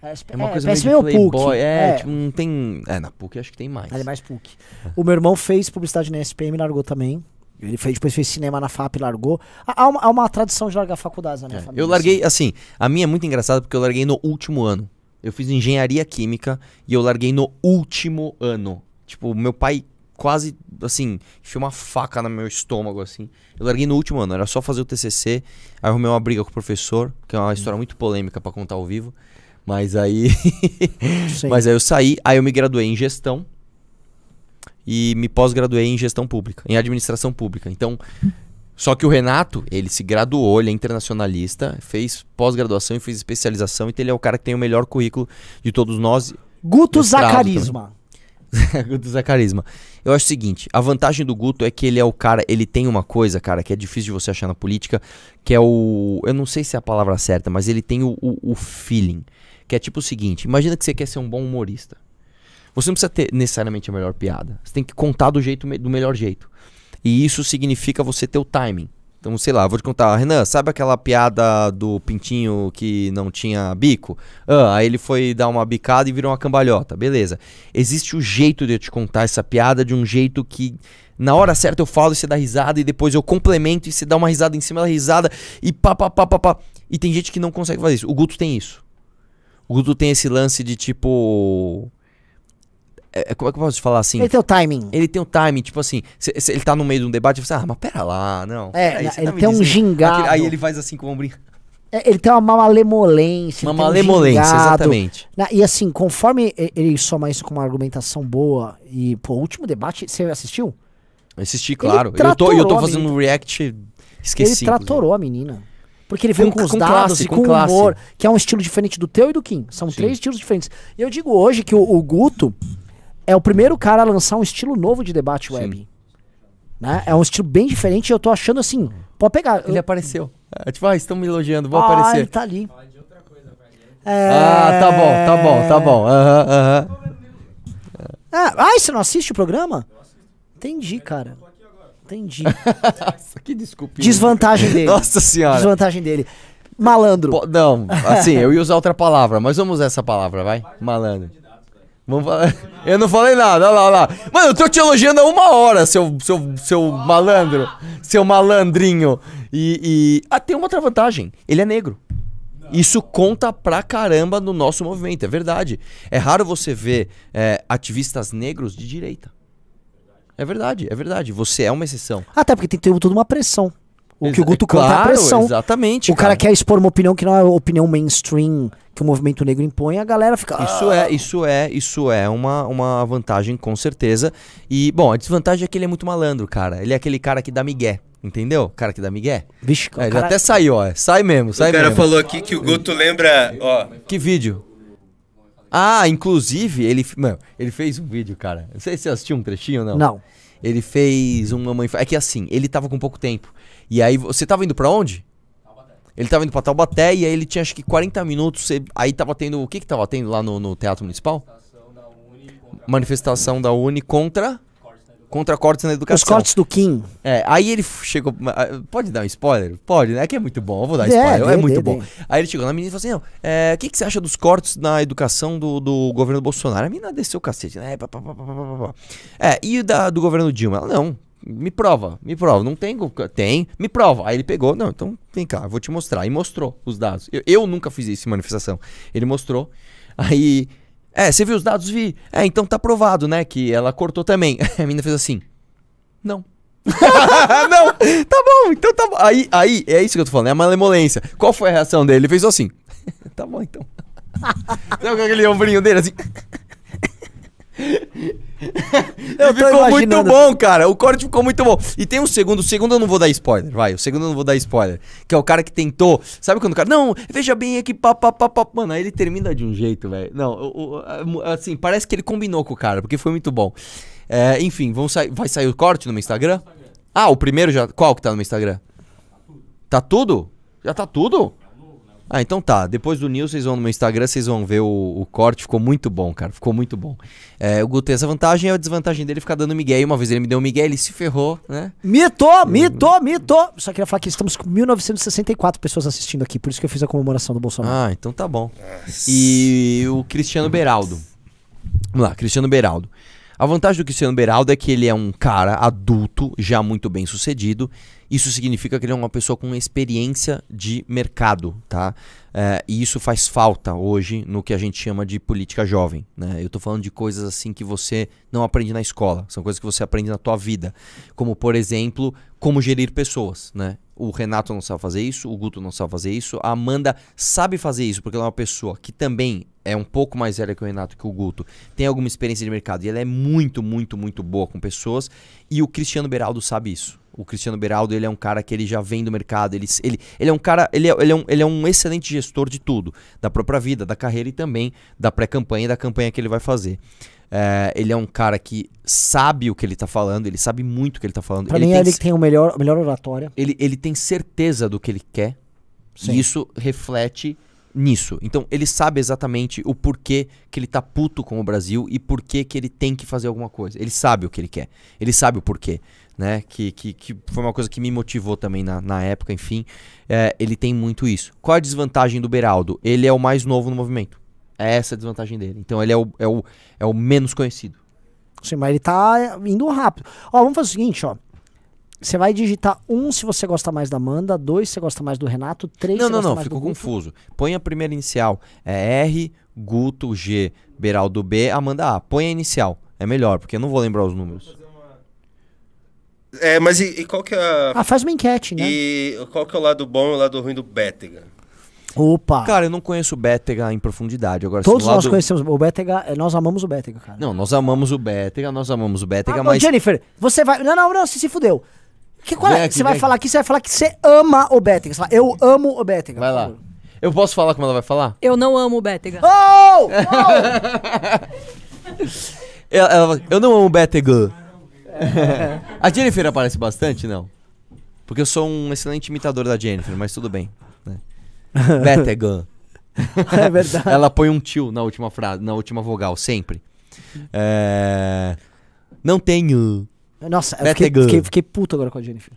É, SP, É uma é, coisa meio de playboy. É, É, tipo, não tem... É, na PUC acho que tem mais. ele é mais PUC. O meu irmão fez publicidade na SPM e largou também. Ele fez, depois fez cinema na FAP e largou. Há há uma, há uma tradição de largar faculdades na minha É, família. Eu larguei, assim, a minha é muito engraçada porque eu larguei no último ano. Eu fiz engenharia química e eu larguei no último ano. Tipo, meu pai quase, assim, enfiou uma faca no meu estômago, assim. Eu larguei no último ano, era só fazer o TCC. Aí arrumei uma briga com o professor, que é uma história muito polêmica pra contar ao vivo. Mas aí. (laughs) (laughs) Mas aí eu saí, aí eu me graduei em gestão e me pós-graduei em gestão pública, em administração pública. Então, só que o Renato, ele se graduou, ele é internacionalista, fez pós-graduação e fez especialização, então ele é o cara que tem o melhor currículo de todos nós, Guto Zacarisma. (laughs) Guto Zé Carisma. Eu acho o seguinte, a vantagem do Guto é que ele é o cara, ele tem uma coisa, cara, que é difícil de você achar na política, que é o, eu não sei se é a palavra certa, mas ele tem o, o, o feeling, que é tipo o seguinte, imagina que você quer ser um bom humorista. Você não precisa ter necessariamente a melhor piada, você tem que contar do jeito do melhor jeito. E isso significa você ter o timing. Então, sei lá, vou te contar, Renan, sabe aquela piada do pintinho que não tinha bico? Ah, aí ele foi dar uma bicada e virou uma cambalhota. Beleza. Existe o jeito de eu te contar essa piada de um jeito que na hora certa eu falo e você dá risada e depois eu complemento e você dá uma risada em cima da risada e pá, pá, pá, pá, pá. E tem gente que não consegue fazer isso. O Guto tem isso. O Guto tem esse lance de tipo. É, é- como é que eu posso te falar assim? Ele tem o timing. Ele tem o time, tipo assim, se, se ele tá no meio de um debate, você fala, ah, mas pera lá, não. É, você ele me tem um gingado. aquele- Aí ele faz assim com o ombrinho. É, Ele tem uma malemolência. Uma ele um malemolência, gingado. exatamente. Na- e assim, conforme ele soma isso com uma argumentação boa, e, pô, o último debate, você assistiu? Assisti, claro. Eu tô, eu tô fazendo um react esqueci. ele tratorou a menina. Porque ele veio Com- com, os com dados classe, e com com classe. humor, que é um estilo diferente do teu e do Kim. São Sim. três estilos diferentes. E eu digo hoje que o, o Guto é o primeiro cara a lançar um estilo novo de debate Sim. web. Né? É um estilo bem diferente e eu tô achando assim, pode pegar. Ele eu, apareceu. É, tipo, ah, estão me elogiando, vou ah, ele aparecer. tá ali. Ah, tá bom, tá bom, tá bom. Aham, aham. Ah, ai, você não assiste o programa? Entendi, cara. Entendi. (laughs) Nossa, que desculpinha. Desvantagem dele. Nossa senhora. Desvantagem dele. Malandro. Po- não, assim, eu ia usar outra palavra, mas vamos usar essa palavra, vai? Malandro. Vamos falar. (laughs) Eu não falei nada, olha lá, olha lá. Mano, eu tô te elogiando há uma hora, seu, seu, seu malandro. Seu malandrinho. E, e. Ah, tem uma outra vantagem. Ele é negro. Isso conta pra caramba no nosso movimento, é verdade. É raro você ver é, ativistas negros de direita. É verdade, é verdade. Você é uma exceção. Até porque tem ter toda uma pressão. O que o Guto conta é a claro, pressão. Exatamente. O cara quer expor uma opinião que não é a opinião mainstream que o movimento negro impõe, a galera fica. Isso "Ah". é, isso é, isso é uma, uma vantagem com certeza. E, bom, a desvantagem é que ele é muito malandro, cara. Ele é aquele cara que dá migué, entendeu? Cara que dá migué. Vixe, É, ele cara- até saiu, ó. Sai mesmo, sai o cara mesmo. falou aqui que o Guto lembra, ó, Que vídeo? Ah, inclusive, ele, mano, ele fez um vídeo, cara. Não sei se você assistiu um trechinho ou não. Não. Ele fez um Mamãe Fa- É que assim, ele tava com pouco tempo. E aí, você tava indo pra onde? Ele tava indo pra Taubaté e aí ele tinha acho que 40 minutos. você- Aí tava tendo. O que que tava tendo lá no, no Teatro Municipal? Manifestação da Uni contra. Contra cortes na educação. Os cortes do Kim. É, aí ele chegou. ah, Pode dar um spoiler? Pode, né? É que é muito bom. Eu vou dar É, spoiler. É, muito dê, bom. dê. Aí ele chegou na menina e falou assim: não, é, o que, que você acha dos cortes na educação do, do governo Bolsonaro? A menina desceu o cacete, né? Pá, pá, pá. É, e o da, do governo Dilma? Ela, não. Me prova, me prova. Não tem. Tem, me prova. Aí ele pegou, não, então vem cá, eu vou te mostrar. E mostrou os dados. Eu, eu nunca fiz isso em manifestação. Ele mostrou. Aí. É, você viu os dados? Vi. É, então tá provado, né? Que ela cortou também. (laughs) A menina fez assim. Não. (laughs) não, tá bom, então tá bom. Aí, aí, é isso que eu tô falando, é a malemolência. Qual foi a reação dele? Ele fez assim. (laughs) tá bom, então. Sabe aquele ombrinho dele assim? Eu ficou muito bom, cara. O corte ficou muito bom. E tem um segundo, o segundo eu não vou dar spoiler, vai. O segundo eu não vou dar spoiler. Que é o cara que tentou. Sabe quando o cara. Não, veja bem aqui, pá, pá, pá, pá. Mano, aí ele termina de um jeito, velho. Não, o- o- assim, parece que ele combinou com o cara, porque foi muito bom. É, enfim, vão sair, vai sair o corte no meu Instagram? Ah, o primeiro já. Qual que tá no meu Instagram? Tá tudo? Já tá tudo? Ah, então tá. Depois do News, vocês vão no meu Instagram, vocês vão ver o, o corte. Ficou muito bom, cara. Ficou muito bom. É, o Guto tem essa vantagem, a desvantagem dele é ficar dando migué. E uma vez ele me deu um migué, ele se ferrou, né? Mito, mito, mito. Só queria falar que estamos com 1964 pessoas assistindo aqui, por isso que eu fiz a comemoração do Bolsonaro. Ah, então tá bom. E o Cristiano Beraldo. Vamos lá, Cristiano Beraldo. A vantagem do Cristiano Beraldo é que ele é um cara adulto, já muito bem sucedido. Isso significa que ele é uma pessoa com experiência de mercado, tá? É, e isso faz falta hoje no que a gente chama de política jovem, né? Eu tô falando de coisas assim que você não aprende na escola, são coisas que você aprende na tua vida, como por exemplo, como gerir pessoas, né? O Renato não sabe fazer isso, o Guto não sabe fazer isso, a Amanda sabe fazer isso porque ela é uma pessoa que também é um pouco mais velha que o Renato que o Guto, tem alguma experiência de mercado e ela é muito, muito, muito boa com pessoas e o Cristiano Beraldo sabe isso. O Cristiano Beraldo, ele é um cara que ele já vem do mercado, ele, ele, ele é um cara, ele é, ele, é um, ele é um excelente gestor de tudo, da própria vida, da carreira e também da pré-campanha e da campanha que ele vai fazer. É, ele é um cara que sabe o que ele tá falando, ele sabe muito o que ele tá falando. Pra ele mim tem é ele que tem o melhor, a melhor oratória. ele, ele tem certeza do que ele quer Sim. e isso reflete nisso. Então ele sabe exatamente o porquê que ele tá puto com o Brasil e porquê que ele tem que fazer alguma coisa. Ele sabe o que ele quer. Ele sabe o porquê. Né? Que, que, que foi uma coisa que me motivou também na, na época, enfim. É, ele tem muito isso. Qual a desvantagem do Beraldo? Ele é o mais novo no movimento. É essa a desvantagem dele. Então ele é o, é o, é o menos conhecido. Sim, mas ele tá indo rápido. Ó, vamos fazer o seguinte, ó. Você vai digitar um se você gosta mais da Amanda, dois se você gosta mais do Renato, três Não, se não, gosta não, mais ficou do Guto. confuso. Põe a primeira inicial. É R, Guto, G, Beraldo B, Amanda A. Põe a inicial. É melhor, porque eu não vou lembrar os números. É, mas e, e qual que é a... Ah, faz uma enquete, né? E qual que é o lado bom e o lado ruim do Bétega? Opa! Cara, eu não conheço o Bétega em profundidade. Agora, Todos no nós lado- conhecemos o Bétega, eh, nós amamos o Bétega, cara. Não, nós amamos o Bétega, nós amamos o Bétega, Ah, ô, mas... Jennifer, você vai. Não, não, não, você se fudeu. Que, qual é? aqui, você vai vem falar aqui, você vai falar que você ama o Bétega. Você fala, eu amo o Bétega. Vai lá. Eu posso falar como ela vai falar? Eu não amo o Bétega. Oh! (laughs) Ela, ela vai- eu não amo o Bétega. (laughs) a Jennifer aparece bastante, não? Porque eu sou um excelente imitador da Jennifer, mas tudo bem. Né? (laughs) Bétega. é verdade. Ela põe um tio na última frase, na última vogal, sempre. É... Não tenho. Nossa, eu fiquei, Bétega. fiquei, fiquei puto agora com a Jennifer.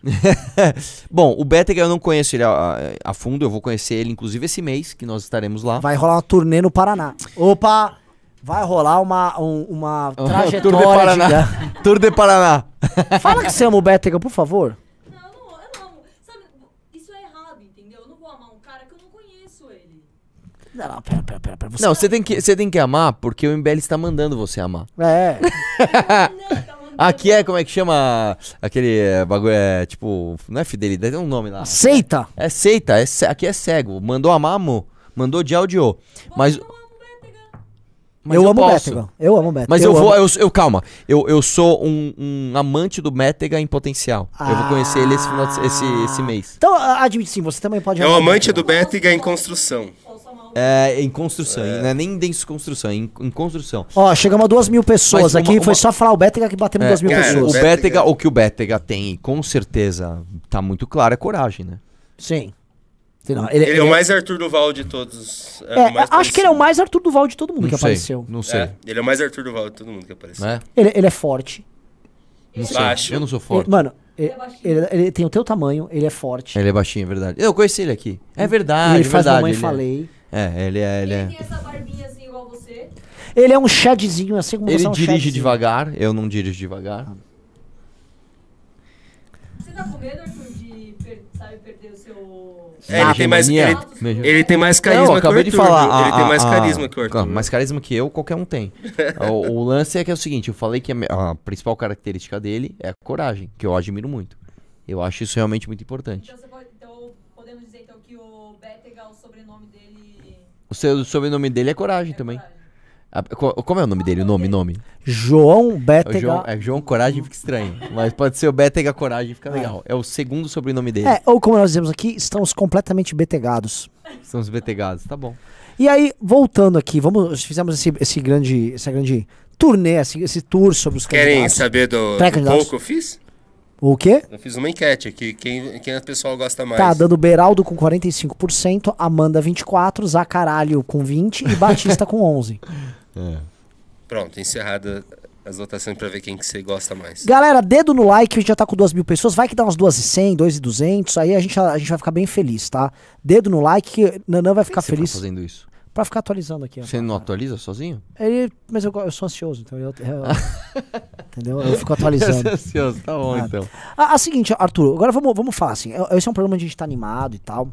(laughs) Bom, o Bétega eu não conheço ele a- a fundo, eu vou conhecer ele inclusive esse mês, que nós estaremos lá. Vai rolar uma turnê no Paraná. Opa! Vai rolar uma, um- uma (laughs) Tour de trajetória Paraná. gigante. Tour de Paraná. (laughs) Fala que você ama o Bétega, por favor. Não, eu não, eu não amo. Sabe, isso é errado, entendeu? Eu não vou amar um cara que eu não conheço ele. Não, não, pera, pera, pera. pera. Você... Não, você tem, que, você tem que amar porque o MBL está mandando você amar. É. (laughs) Não, tá Aqui é, como é que chama aquele é, bagulho, é tipo, não é fidelidade, tem um nome lá. Aceita. É seita, é, aqui é cego. Mandou amar, amor. Mandou odiar, odiou. Mas, não. Mas eu, amo o posso. Bétega. Eu amo o Bétega. Mas eu, vou, amo. eu, eu- calma, eu, eu sou um, um amante do Bétega em potencial. Eu vou conhecer ele esse, final de- esse, esse mês. Então, admite sim, você também pode É o amar amante do Bétega em construção. É, em construção, não é nem em desconstrução, é em, em construção. Ó, chegamos a duas mil pessoas uma- aqui. Foi uma- só falar o Bétega que batemos É, duas mil cara, pessoas. O Bétega- Bétega, o que o Bétega tem, com certeza, tá muito claro, é coragem, né? Sim. Ele, Ele é o mais Arthur Duval de todos. É, mais acho que ele é o parecido. mais Arthur Duval de todo mundo que não sei, apareceu. não sei. É, ele é o mais Arthur Duval de todo mundo que apareceu. Né? Ele, ele é forte. Não sei. Baixo. Eu não sou Ele- forte. mano, ele, é baixinho. ele- ele tem o teu tamanho, ele é forte. Ele é baixinho, é verdade. Eu conheci ele aqui. É verdade, ele é faz verdade. mamãe ele é- falei. É, ele é. Ele, é. tem essa barbinha assim igual você. Ele é um chadzinho, assim como ele você é um dirige chadzinho. devagar, eu não dirijo devagar. Você tá com medo, Arthur, per- sabe, perder o seu. É, ele tem mais. Ele, ele tem mais Não, carisma eu que o acabei de Arthur, falar. viu? a- Ele tem mais a- carisma que o Arthur. Mais carisma que eu, qualquer um tem. (laughs) o, o lance é que é o seguinte: eu falei que a, a principal característica dele é a coragem, que eu admiro muito. Eu acho isso realmente muito importante. Então, você pode, então podemos dizer então que o Bétega, o sobrenome dele. O, seu, o sobrenome dele é coragem é também. coragem. A- como é o nome dele? O nome, nome? João É o Bétega. João, é João Coragem, fica estranho. Mas pode ser o Bétega Coragem, fica legal. É o segundo sobrenome dele. É, ou como nós dizemos aqui, estamos completamente betegados. São os betegados, tá bom. E aí, voltando aqui, vamos, fizemos esse, esse grande, essa grande turnê, esse, esse tour sobre os Querem candidatos. saber do, do pouco que eu fiz? O quê? Eu fiz uma enquete aqui, quem, quem o pessoal gosta mais. Tá dando Beraldo com 45%, Amanda 24%, Zacaralho com 20% e Batista com 11%. (laughs) Pronto, encerrada as votações pra ver quem que você gosta mais. Galera, dedo no like, a gente já tá com 2 mil pessoas. Vai que dá umas 2.100, 2.200. Aí a gente, a gente vai ficar bem feliz, tá? Dedo no like que Nanã vai ficar Por que você feliz. tá fazendo isso? Pra ficar atualizando aqui. ó. Você não atualiza sozinho? Ele, mas eu, eu sou ansioso, então eu, eu- (laughs) entendeu? Eu fico atualizando. (laughs) ansioso, tá bom Ah, então. A, a seguinte, Arthur, agora vamos, vamos falar assim. é- Esse é um programa onde a gente tá animado e tal.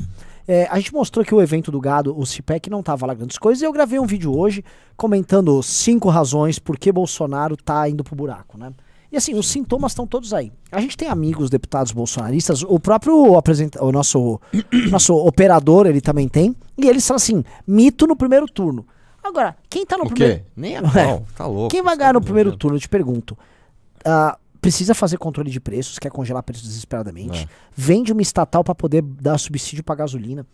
É, a gente mostrou que o evento do gado, o CIPEC, não tava lá grandes coisas. E eu gravei um vídeo hoje comentando cinco razões por que Bolsonaro tá indo pro buraco, né? E assim, os sintomas estão todos aí. A gente tem amigos deputados bolsonaristas, o próprio apresenta o nosso, (coughs) nosso operador, ele também tem. E eles são assim, mito no primeiro turno. Agora, quem tá no O primeiro. quê? Nem a Ué, pau, (laughs) tá louco. Quem vai ganhar tá no primeiro turno, eu te pergunto. Ah, precisa fazer controle de preços, quer congelar preços desesperadamente. É. Vende uma estatal para poder dar subsídio para gasolina.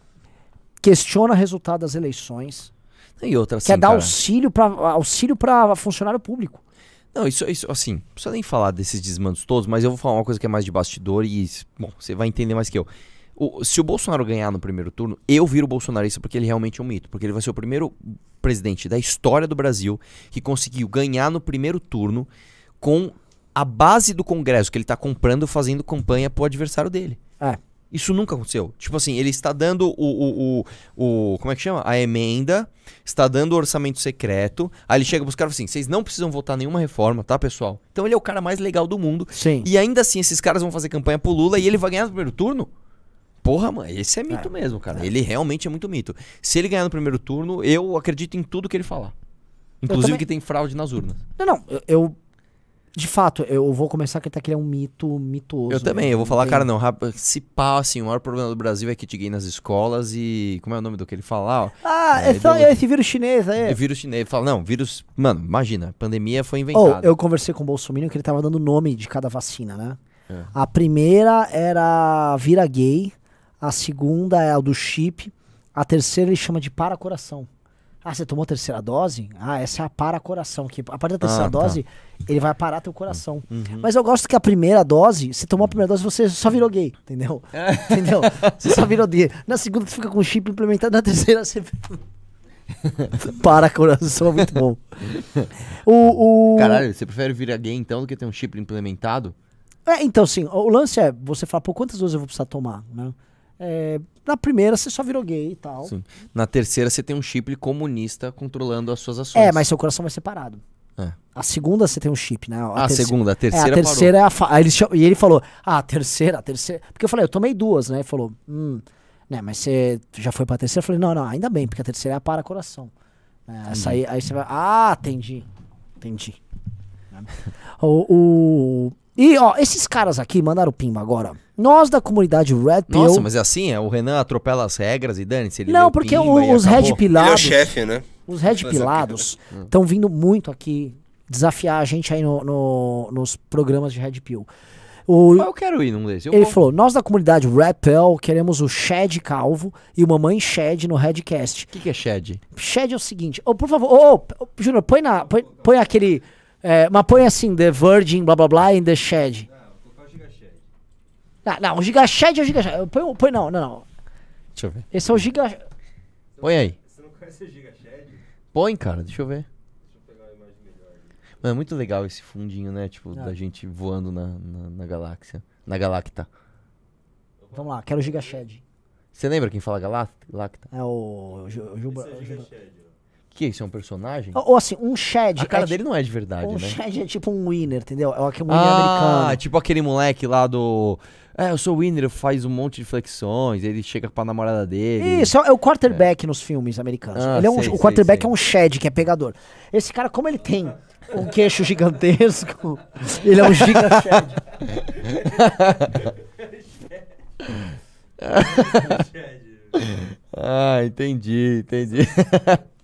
Questiona o resultado das eleições. E outra assim, quer dar cara, auxílio para auxílio para funcionário público. Não, isso, isso assim, não precisa nem falar desses desmandos todos, mas eu vou falar uma coisa que é mais de bastidor e, bom, você vai entender mais que eu. O- se o Bolsonaro ganhar no primeiro turno, eu viro bolsonarista porque ele realmente é um mito. Porque ele vai ser o primeiro presidente da história do Brasil que conseguiu ganhar no primeiro turno com a base do Congresso que ele tá comprando fazendo campanha pro adversário dele. É. Isso nunca aconteceu. Tipo assim, ele está dando o, o, o, o- Como é que chama? A emenda, está dando o orçamento secreto. Aí ele chega pros caras e fala assim: vocês não precisam votar nenhuma reforma, tá, pessoal? Então ele é o cara mais legal do mundo. Sim. E ainda assim, esses caras vão fazer campanha pro Lula e ele vai ganhar no primeiro turno? Porra, mano, esse é mito mesmo, cara. Ele realmente é muito mito. Se ele ganhar no primeiro turno, eu acredito em tudo que ele falar. Inclusive também. que tem fraude nas urnas. Não, não, eu, eu- de fato, eu vou começar a acreditar que ele é um mito mitoso. Eu também, eu vou falar, Tem- cara, não, se pá, assim, o maior problema do Brasil é kit gay nas escolas e. Como é o nome do que ele fala ó? Ah, É, é só deu- esse vírus chinês aí. É vírus chinês. Ele fala, não, vírus. Mano, imagina, pandemia foi Oh, inventada. eu conversei com o Bolsonaro que ele tava dando nome de cada vacina, né? É. A primeira era vira gay, a segunda é a do chip, a terceira ele chama de para coração. Ah, você tomou a terceira dose? Ah, essa é a para coração, que a partir da terceira Ah, tá. Uhum. dose ele vai parar teu coração. Mas eu gosto que a primeira dose, você tomou a primeira dose, você só virou gay, entendeu? (laughs) entendeu? Você só virou gay. Na segunda você fica com o chip implementado, na terceira você (laughs) para coração, é muito bom. O, o... Caralho, você prefere virar gay então do que ter um chip implementado? É, então, sim, o lance é você falar, pô, quantas doses eu vou precisar tomar, né? É, na primeira você só virou gay e tal. Sim. Na terceira você tem um chip comunista controlando as suas ações. É, mas seu coração vai ser parado. É. A segunda você tem um chip, né? Ah, a terceira- segunda, a É, terceira a terceira é a fa... ele E ele falou, ah, a terceira, a terceira. Porque eu falei, eu tomei duas, né? Ele falou, hum, né, mas você já foi pra terceira? Eu falei, não, não, ainda bem, porque a terceira é a para coração. É, essa aí, aí você vai, ah, entendi. Entendi. (laughs) O, o- E, ó, esses caras aqui mandaram pimba agora. Nós da comunidade Red Pill. Nossa, mas é assim? É, o Renan atropela as regras e dane-se. ele Não, porque o- os. Red Ele é o Pilados. chefe, né? Os Red Pilados (laughs) estão vindo muito aqui desafiar a gente aí no, no- nos programas de Red Pill. O, Eu quero ir num desses. ele vou. falou: Nós da comunidade Red Pill queremos o Shed Calvo e o Mamãe Shed no Redcast. O que, que é Shed? Shed é o seguinte: ô, por favor, ô, ô, Júnior, põe, na, põe, põe aquele. É, mas põe assim: The Virgin, blá blá blá, and The Shed. Não, não, o Giga Shed é o Giga Shed. Põe, o- põe não, não, não. Deixa eu ver. Esse é o Giga. Põe aí. Você não conhece o Giga Shed? Põe, cara, deixa eu ver. Mano, é muito legal esse fundinho, né? Tipo, Ah. da gente voando na, na, na galáxia. Na Galacta. Vamos lá, quero o Giga Shed. Você lembra quem fala Galacta? É o. Ju- o é o o Giga Juba- Shed. ó. Que isso, é um personagem? Ou, ou assim, um Shed. A cara é, dele não é de verdade, Um né? Shed é tipo um winner, entendeu? É aquele winner Ah, americano. tipo aquele moleque lá do. É, eu sou winner, faz um monte de flexões, ele chega pra namorada dele. Isso, é o quarterback nos filmes americanos. Ah, ele é um, sei, o sei, quarterback sei. é um shed, que é pegador. Esse cara, como ele tem um queixo gigantesco, (laughs) ele é um giga shed. (laughs) (laughs) Ah, entendi, entendi.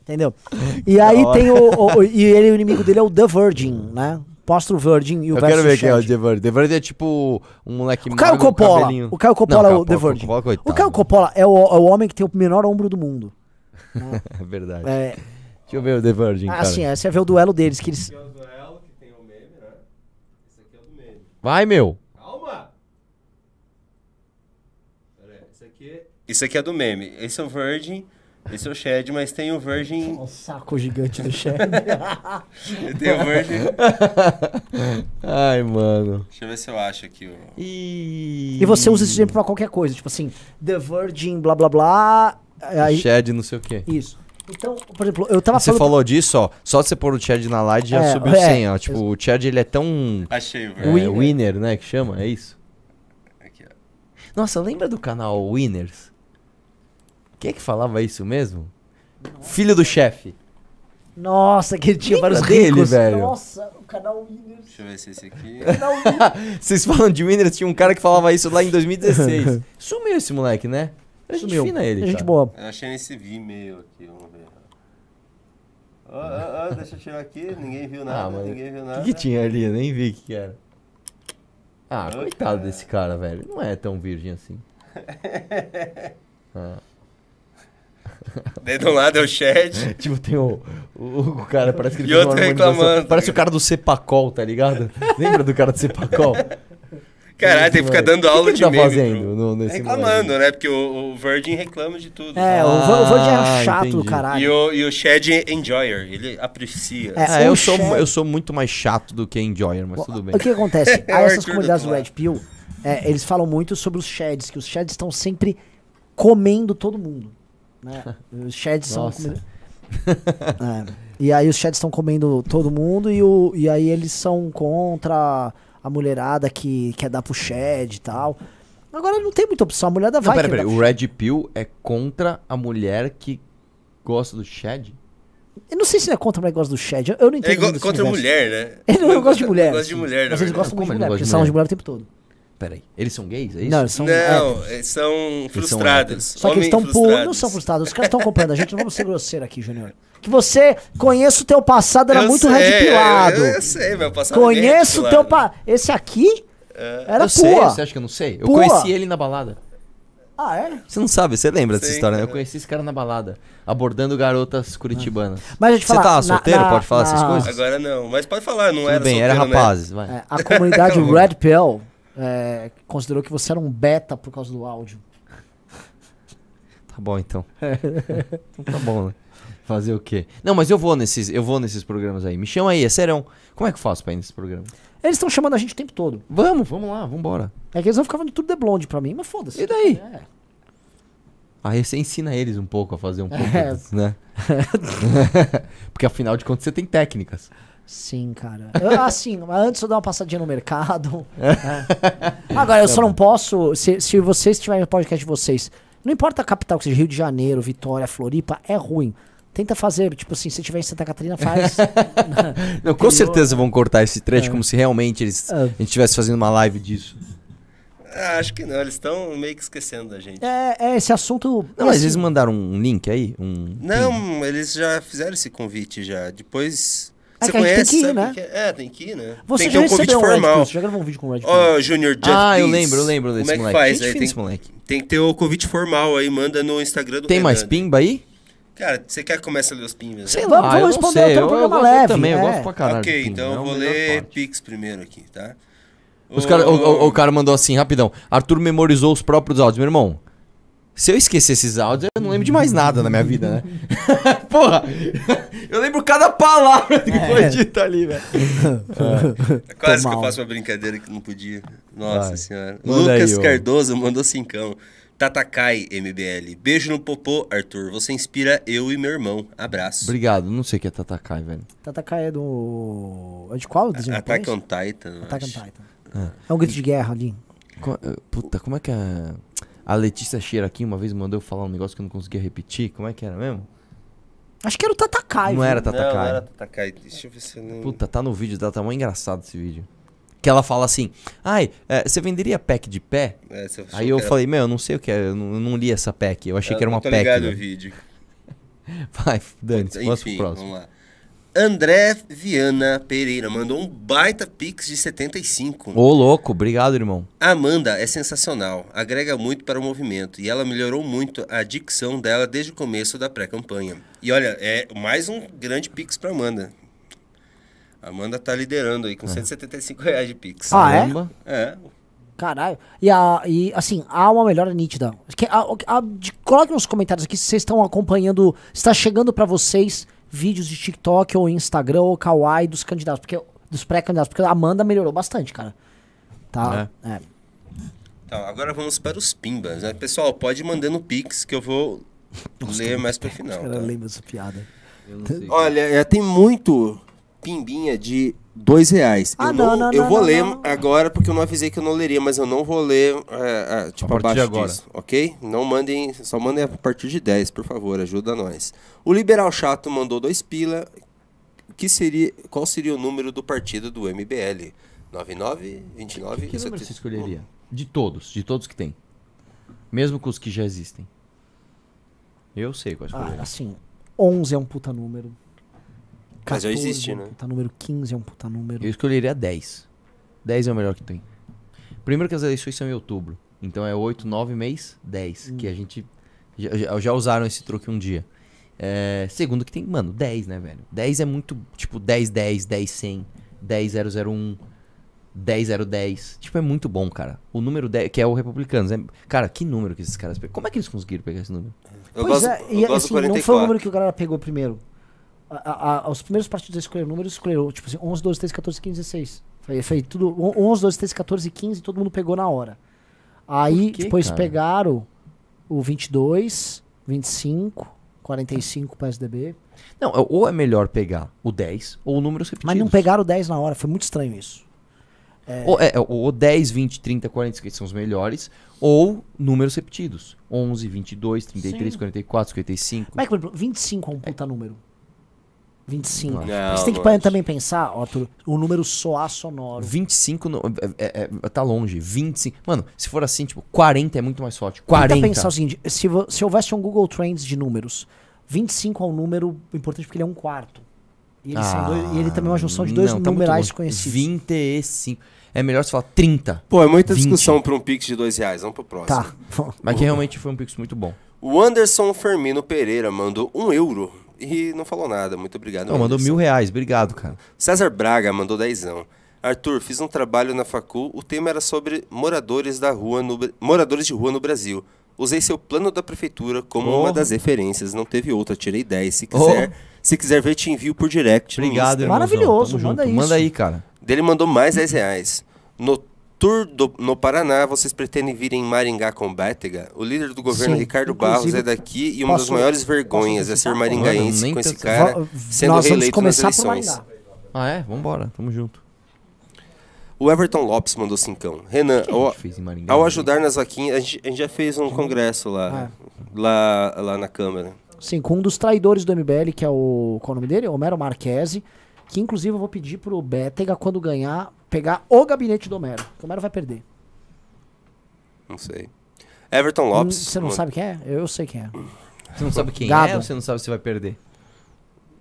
Entendeu? (laughs) E aí tem o, o, o, E ele, o inimigo dele é o The Virgin, né? Posto o Virgin e o Eu quero ver quem é o The Virgin. The Virgin é tipo um moleque o Caio Coppola. O Caio Coppola Não, é o The Virgin. O Caio Coppola é o, é o homem que tem o menor ombro do mundo. (laughs) Né? é verdade. É... Deixa eu ver o The Virgin, ah, sim, é, você vê o duelo deles, que eles... Vai, meu. Calma. Isso aqui é do meme. Esse é o Virgin esse é o Shed, mas tem o Virgin. O saco gigante do chefe. (laughs) Tem o Virgin. Ai, mano. Deixa eu ver se eu acho aqui. o- E... e você usa esse exemplo pra qualquer coisa. Tipo assim, The Virgin, blá blá blá. Aí, Shed, não sei o quê. isso. Então, por exemplo, eu tava Você falando. falou disso, ó. Só você pôr o Chad na live já É, subiu é. 100, ó. Tipo, o Chad ele é tão. Achei o é, Virgin. winner. Winner. né? Que chama? É isso? Aqui, ó. Nossa, lembra do canal Winners? Quem é que falava isso mesmo? Filho do chefe. Nossa, que ele tinha Lembra vários dele, ricos. velho? Nossa, o canal Winners. Deixa eu ver se esse aqui. Canal Winners. (laughs) Vocês falam de Winners, tinha um cara que falava isso lá em 2016. (laughs) Sumiu esse moleque, né? A gente Sumiu. fina ele. Gente cara. boa. Eu achei nesse Vimeo aqui, vamos ver. Ó, ó, ó, deixa eu tirar aqui, ninguém viu nada, Ah, mas ninguém viu O nada. que, que tinha ali? Eu nem vi o que, que era. Ah, Ah, coitado cara. desse cara, velho. Não é tão virgem assim. (laughs) Ah. (laughs) Daí de um lado é o Shed. (laughs) Tipo, tem o, o, o cara, parece que ele E fez uma outro harmonização. reclamando. Parece o cara do Cepacol, tá ligado? (laughs) Lembra do cara do Cepacol? Caralho, tem que ficar dando aula o que de ele tá meme. fazendo bro. no, nesse Reclamando, moleque? né? Porque o, o Virgin reclama de tudo. É, o, Ah, Vir- o Virgin é chato do entendi. caralho. E o, e o Shed Enjoyer, ele aprecia. É, Ah, eu sou, eu sou muito mais chato do que Enjoyer, mas tudo bem. O que acontece? É o Aí essas comunidades do do Red Pill, é, eles falam muito sobre os sheds, que os sheds estão sempre comendo todo mundo. Né? (laughs) Os sheds são. (laughs) É. E aí os sheds estão comendo todo mundo e, o, e aí eles são contra a mulherada que quer dar pro shed e tal. Agora não tem muita opção, a mulherada Não, vai pera, pera. dar O Red Pill é contra a mulher que gosta do Shed? Eu não sei se ele é contra o negócio do shed, eu- não entendo. Ele desse contra universo. mulher, né? Ele não gosta de mulher. Ele gosta de mulher, Mas eles gostam muito de mulher, porque de falam de mulher o tempo todo. Pera aí. Eles são gays, é isso? Não, eles são Não, eles são frustrados. Só que eles estão puros. Não são frustrados, os caras estão comprando a gente. Não vamos ser grosseiro aqui, Júnior. Que você conheça o teu passado, era Eu muito sei, red pilado. Eu, eu sei, meu passado Conheço o é teu red pilado. pa... Esse aqui era eu sei, pua. você acha que eu não sei? Eu Pua. conheci ele na balada. Ah, é? Você não sabe, você lembra dessa Sei, história, né? Eu conheci esse cara na balada, abordando garotas curitibanas. Mas eu te Você falar, tá solteiro? na- Pode falar essas na- coisas? Agora não, mas pode falar, não Tudo era bem, era solteiro, né? rapazes, vai. É, a comunidade. (laughs) Red Pill é, considerou que você era um beta por causa do áudio. Tá bom então. (laughs) então tá bom, né? Fazer o quê? Não, mas eu vou nesses, eu vou nesses programas aí. Me chama aí, é serão. Como é que eu faço pra ir nesses programas? Eles estão chamando a gente o tempo todo. Vamos, vamos lá, vambora. É que eles vão ficar no tudo de blonde pra mim, mas foda-se. E daí? É. Aí você ensina eles um pouco a fazer um pouco, (laughs) É. né? (laughs) Porque afinal de contas você tem técnicas. Sim, cara. Eu, assim, mas antes eu dar uma passadinha no mercado. (laughs) é. Agora, eu só não posso. Se, se vocês tiverem o podcast de vocês, não importa a capital que seja, Rio de Janeiro, Vitória, Floripa, é ruim. Tenta fazer, tipo assim, se tiver em Santa Catarina, faz. (laughs) Não, com certeza vão cortar esse trecho É. como se realmente eles, É. a gente estivesse fazendo uma live disso. Ah, acho que não, eles estão meio que esquecendo da gente. é, é esse assunto. Não, mas assim, eles mandaram um link aí? Um Não, eles já fizeram esse convite já. Depois. É Você que a gente tem conhece, que ir, né? que é? É, tem que ir, né? Você tem que ter um convite um formal. Você já gravou um vídeo com o Red. Ó, Junior Jeff Ah, eu lembro, eu lembro desse Como é que moleque. faz? Gente Aí tem, esse moleque. tem que ter o convite formal aí, manda no Instagram do Tem mais Renan. pimba aí? Cara, você quer que comece a ler os pimbas? Sei né? Vamos- lá, vamos eu não responder sei. até no Eu, eu, programa gosto leve, também, eu é. gosto pra caralho. ok, então é eu a vou ler. Pix primeiro aqui, tá? Os cara, o, o- o cara mandou assim, rapidão. Arthur memorizou os próprios áudios. Meu irmão, se eu esquecer esses áudios, eu não lembro de mais nada na minha vida, né? (laughs) Porra! (laughs) Eu lembro cada palavra que foi dita ali, velho. (laughs) É quase que eu faço uma brincadeira que não podia. Nossa Vai. senhora. Manda Lucas aí. Cardoso mandou cincão. Tatakai, MBL. Beijo no popô, Arthur. Você inspira eu e meu irmão. Abraço. Obrigado, não sei o que é Tatakai, velho. Tatakai é do. É de qual? Desenho Attack on Titan. Attack on. Titan. É um grito de guerra ali. Co- eh, Puta, como é que é. A Letícia Cheira aqui uma vez mandou eu falar um negócio que eu não conseguia repetir. Como é que era mesmo? Acho que era o Tatakai. não viu? era Não, não Tatakai. era Tatakai. Deixa eu ver se eu lembro. Puta, tá no vídeo dela, tá mó engraçado esse vídeo. Que ela fala assim, ai, eh, você venderia pack de pé? É, Aí eu falei, meu, eu não sei o que é, eu não, eu não li essa pack, eu achei Eu que era não uma tô pack. ligado o velho. vídeo. (laughs) Vai, dane-se, passa pro próximo. vamos lá. André Viana Pereira mandou um baita pix de 75. Ô, louco, obrigado, irmão. A Amanda é sensacional, agrega muito para o movimento e ela melhorou muito a dicção dela desde o começo da pré-campanha. E olha, é mais um grande pix para Amanda. A Amanda tá liderando aí com 175 reais de pix. Ah, é? Caramba. É. Caralho. E, a, e assim, há uma melhora nítida. Que- a- a- de- coloque nos comentários aqui se vocês estão acompanhando, se está chegando pra vocês vídeos de TikTok ou Instagram ou Kawaii dos candidatos, porque dos pré-candidatos, porque a Amanda melhorou bastante, cara. Tá? É. Tá, agora vamos para os pimbas, né? Pessoal, pode ir mandando pix que eu vou (laughs) ler mais pro final. Cara, tá? lembra essa piada. Eu não sei. Olha, é, tem muito pimbinha de dois reais. Ah, eu não, não, eu não, vou não, ler não. agora porque eu não avisei que eu não leria, mas eu não vou ler é, é, tipo A partir de abaixo agora. disso, ok? Não mandem, só mandem a partir de 10, por favor, ajuda nós. O liberal chato mandou dois pila. Que seria, qual seria o número do partido do MBL? 99, 29 Que e número você 70. escolheria? De todos, de todos que tem. Mesmo com os que já existem. Eu sei quais Ah, escolheria. assim, 11 é um puta número. Mas já 14 existe, é né? Puta número 15 é um puta número. Eu escolheria 10. 10 é o melhor que tem. Primeiro que as eleições são em outubro. Então é 8, 9 mês, 10. Que a gente. Já, já- usaram esse truque um dia. É, segundo que tem, mano, 10, né, velho? 10 é muito. Tipo, 10, 10, 10, 100, 10, 001, 10, 010. Tipo, é muito bom, cara. O número 10, que é o Republicanos. É, cara, que número que esses caras pegam? Como é que eles conseguiram pegar esse número? Eu pois gosto, é, eu e gosto assim, não 44. foi o número que o galera pegou primeiro. A- a- os primeiros partidos a escolher números escolheram, tipo assim, 11, 12, 13, 14, 15, 16. Foi, foi tudo, on- 11, 12, 13, 14, 15, todo mundo pegou na hora. Aí, depois cara? pegaram o 22, 25, 45 PSDB. Não, é- ou é melhor pegar o 10 ou números repetidos. Mas não pegaram o 10 na hora, foi muito estranho isso. Ou, é, ou 10, 20, 30, 40, que são os melhores, ou números repetidos. 11, 22, 33, Sim. 44, 55. Como é que, por exemplo, 25 é um puta número? 25. Não, Você tem que acho. também pensar, Arthur, o número soar sonoro. 25 no- é, é- é- tá longe. 25. Mano, se for assim, tipo, 40 é muito mais forte. 40. Tenta pensar o seguinte, se, se houvesse um Google Trends de números, 25 é um número importante porque ele é um quarto. E ele, são dois- e ele também é uma junção de dois Ah, não, tá numerais longe. conhecidos. 25. É melhor você falar 30. Pô, é muita 20. discussão para um pix de dois reais. Vamos pro próximo. Tá. (laughs) Mas que realmente foi um pix muito bom. O Anderson Fermino Pereira mandou um euro e não falou nada. Muito obrigado. Não, mandou Anderson. mil reais. Obrigado, cara. César Braga mandou dezão. Arthur, fiz um trabalho na facul. O tema era sobre moradores da rua no, moradores de rua no Brasil. Usei seu plano da prefeitura como Oh. uma das referências. Não teve outra. Tirei 10. Se quiser, se quiser ver, te envio por direct. Obrigado, irmãozão. Maravilhoso, manda junto. isso. Manda aí, cara. Dele mandou mais 10 reais. Tour do- no Paraná, vocês pretendem vir em Maringá com Bétega? O líder do governo, Sim, Ricardo Barros, é daqui e uma das posso- maiores posso vergonhas é ser maringaense Mano, com esse cara sendo Nós vamos reeleito nas começar por eleições. Maringá. Ah, é? Vambora. Tamo junto. O Everton Lopes mandou cincão. Renan, ao, Maringá? ao ajudar nas vaquinhas, a gente, a gente já fez um congresso lá, lá, lá na Câmara. Sim, com um dos traidores do MBL, que é o. Qual é o nome dele? Homero Marquese. Que inclusive eu vou pedir pro Bétega, quando ganhar, pegar o gabinete do Homero. que O Homero vai perder. Não sei. Everton Lopes. Hum, Você não mand- sabe quem é? Eu sei quem é. Você não sabe quem Gado. é ou você não sabe se vai perder?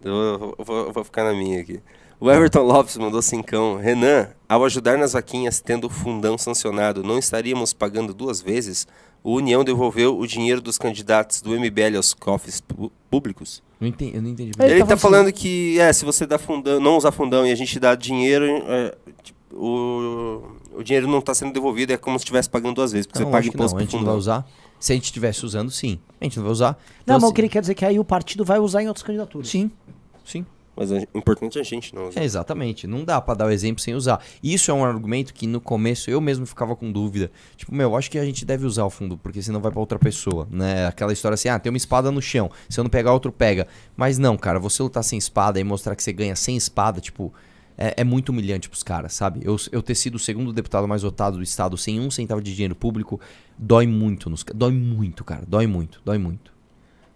Eu, vou- eu vou, eu vou ficar na minha aqui. O Everton Lopes mandou cincão. Renan, ao ajudar nas vaquinhas tendo o fundão sancionado, não estaríamos pagando duas vezes? O União devolveu o dinheiro dos candidatos do MBL aos cofres públicos? Não entendi, eu não entendi. Ele Ele, tá tá falando falando que, é, se você dá fundão, não usar fundão e a gente dá dinheiro, é, tipo, o, o dinheiro não está sendo devolvido, é como se estivesse pagando duas vezes, porque Não, você paga imposto não. A gente não vai usar. Se a gente estivesse usando, sim. A gente não vai usar. Não, Então, mas o assim, que ele quer dizer é que aí o partido vai usar em outras candidaturas. Sim, sim. Mas é importante a gente não usar. É, exatamente. Não dá pra dar o exemplo sem usar. Isso é um argumento que no começo eu mesmo ficava com dúvida. Tipo, meu, acho que a gente deve usar o fundo, porque senão vai pra outra pessoa, né? Aquela história assim, ah, tem uma espada no chão. Se eu não pegar, outro pega. Mas não, cara, você lutar sem espada e mostrar que você ganha sem espada, tipo, é, é muito humilhante pros caras, sabe? Eu, eu ter sido o segundo deputado mais votado do estado sem um centavo de dinheiro público, dói muito nos Dói muito, cara. Dói muito, dói muito.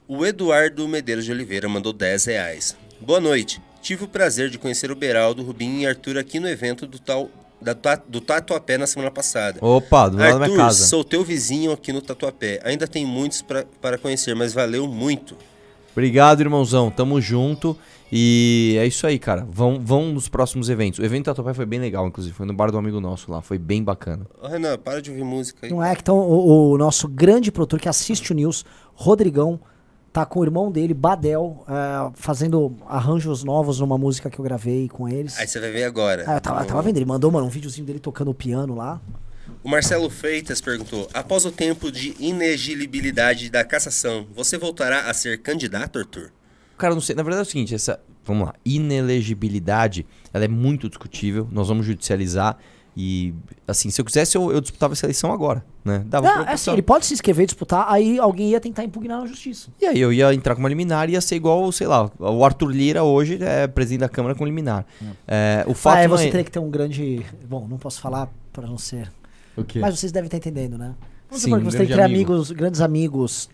O Eduardo Medeiros de Oliveira mandou 10 reais. Boa noite. Tive o prazer de conhecer o Beraldo, Rubinho e Arthur aqui no evento do, tal, da, do Tatuapé na semana passada. Opa, do lado da minha Arthur, casa. sou teu vizinho aqui no Tatuapé. Ainda tem muitos para conhecer, mas valeu muito. Obrigado, irmãozão. Tamo junto. E é isso aí, cara. Vão, vão nos próximos eventos. O evento Tatuapé foi bem legal, inclusive. Foi no bar do amigo nosso lá. Foi bem bacana. Ô, Renan, para de ouvir música aí. Não é que então o, o nosso grande produtor que assiste o News, Rodrigão, tá com o irmão dele, Badel, é, fazendo arranjos novos numa música que eu gravei com eles. Aí você vai ver agora. Ah, eu tava, eu tava vendo, ele mandou, mano, um videozinho dele tocando o piano lá. O Marcelo Freitas perguntou: após o tempo de inegibilidade da cassação, você voltará a ser candidato, Arthur? Cara, não sei. Na verdade é o seguinte, essa. Vamos lá. Inelegibilidade, ela é muito discutível. Nós vamos judicializar. E, assim, se eu quisesse, eu, eu disputava essa eleição agora, né? Dava Não, pra é assim, ele pode se inscrever e disputar, aí alguém ia tentar impugnar na justiça. E aí eu ia entrar com uma liminar e ia ser igual, sei lá, o Arthur Lira hoje é presidente da Câmara com liminar. É, o fato ah, é, você é... teria que ter um grande. Bom, não posso falar pra não ser. O quê? Mas vocês devem estar entendendo, né? Vamos Sim, supor que você tem que ter amigo. amigos, grandes amigos.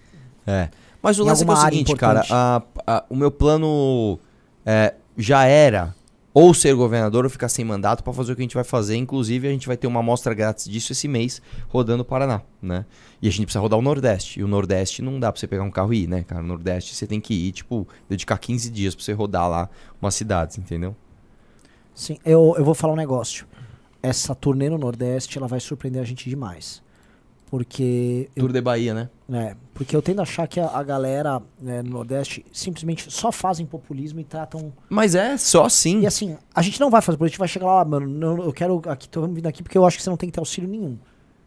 É. Mas o lance é, é o seguinte, cara, a- a- o meu plano é, já era ou ser governador ou ficar sem mandato pra fazer o que a gente vai fazer. Inclusive, a gente vai ter uma amostra grátis disso esse mês, rodando o Paraná, né? E a gente precisa rodar o Nordeste. E o Nordeste não dá pra você pegar um carro e ir, né, cara? O Nordeste você tem que ir, tipo, dedicar 15 dias pra você rodar lá umas cidades, entendeu? Sim, eu, eu vou falar um negócio. Essa turnê no Nordeste, ela vai surpreender a gente demais. Porque eu, Tour de Bahia, né? é, porque eu tendo a achar que a, a galera né, no Nordeste simplesmente só fazem populismo e tratam. Mas é só assim. E assim, a gente não vai fazer, a gente vai chegar lá, "Ah, mano, não, eu quero aqui, tô vindo aqui porque eu acho que você não tem que ter auxílio nenhum.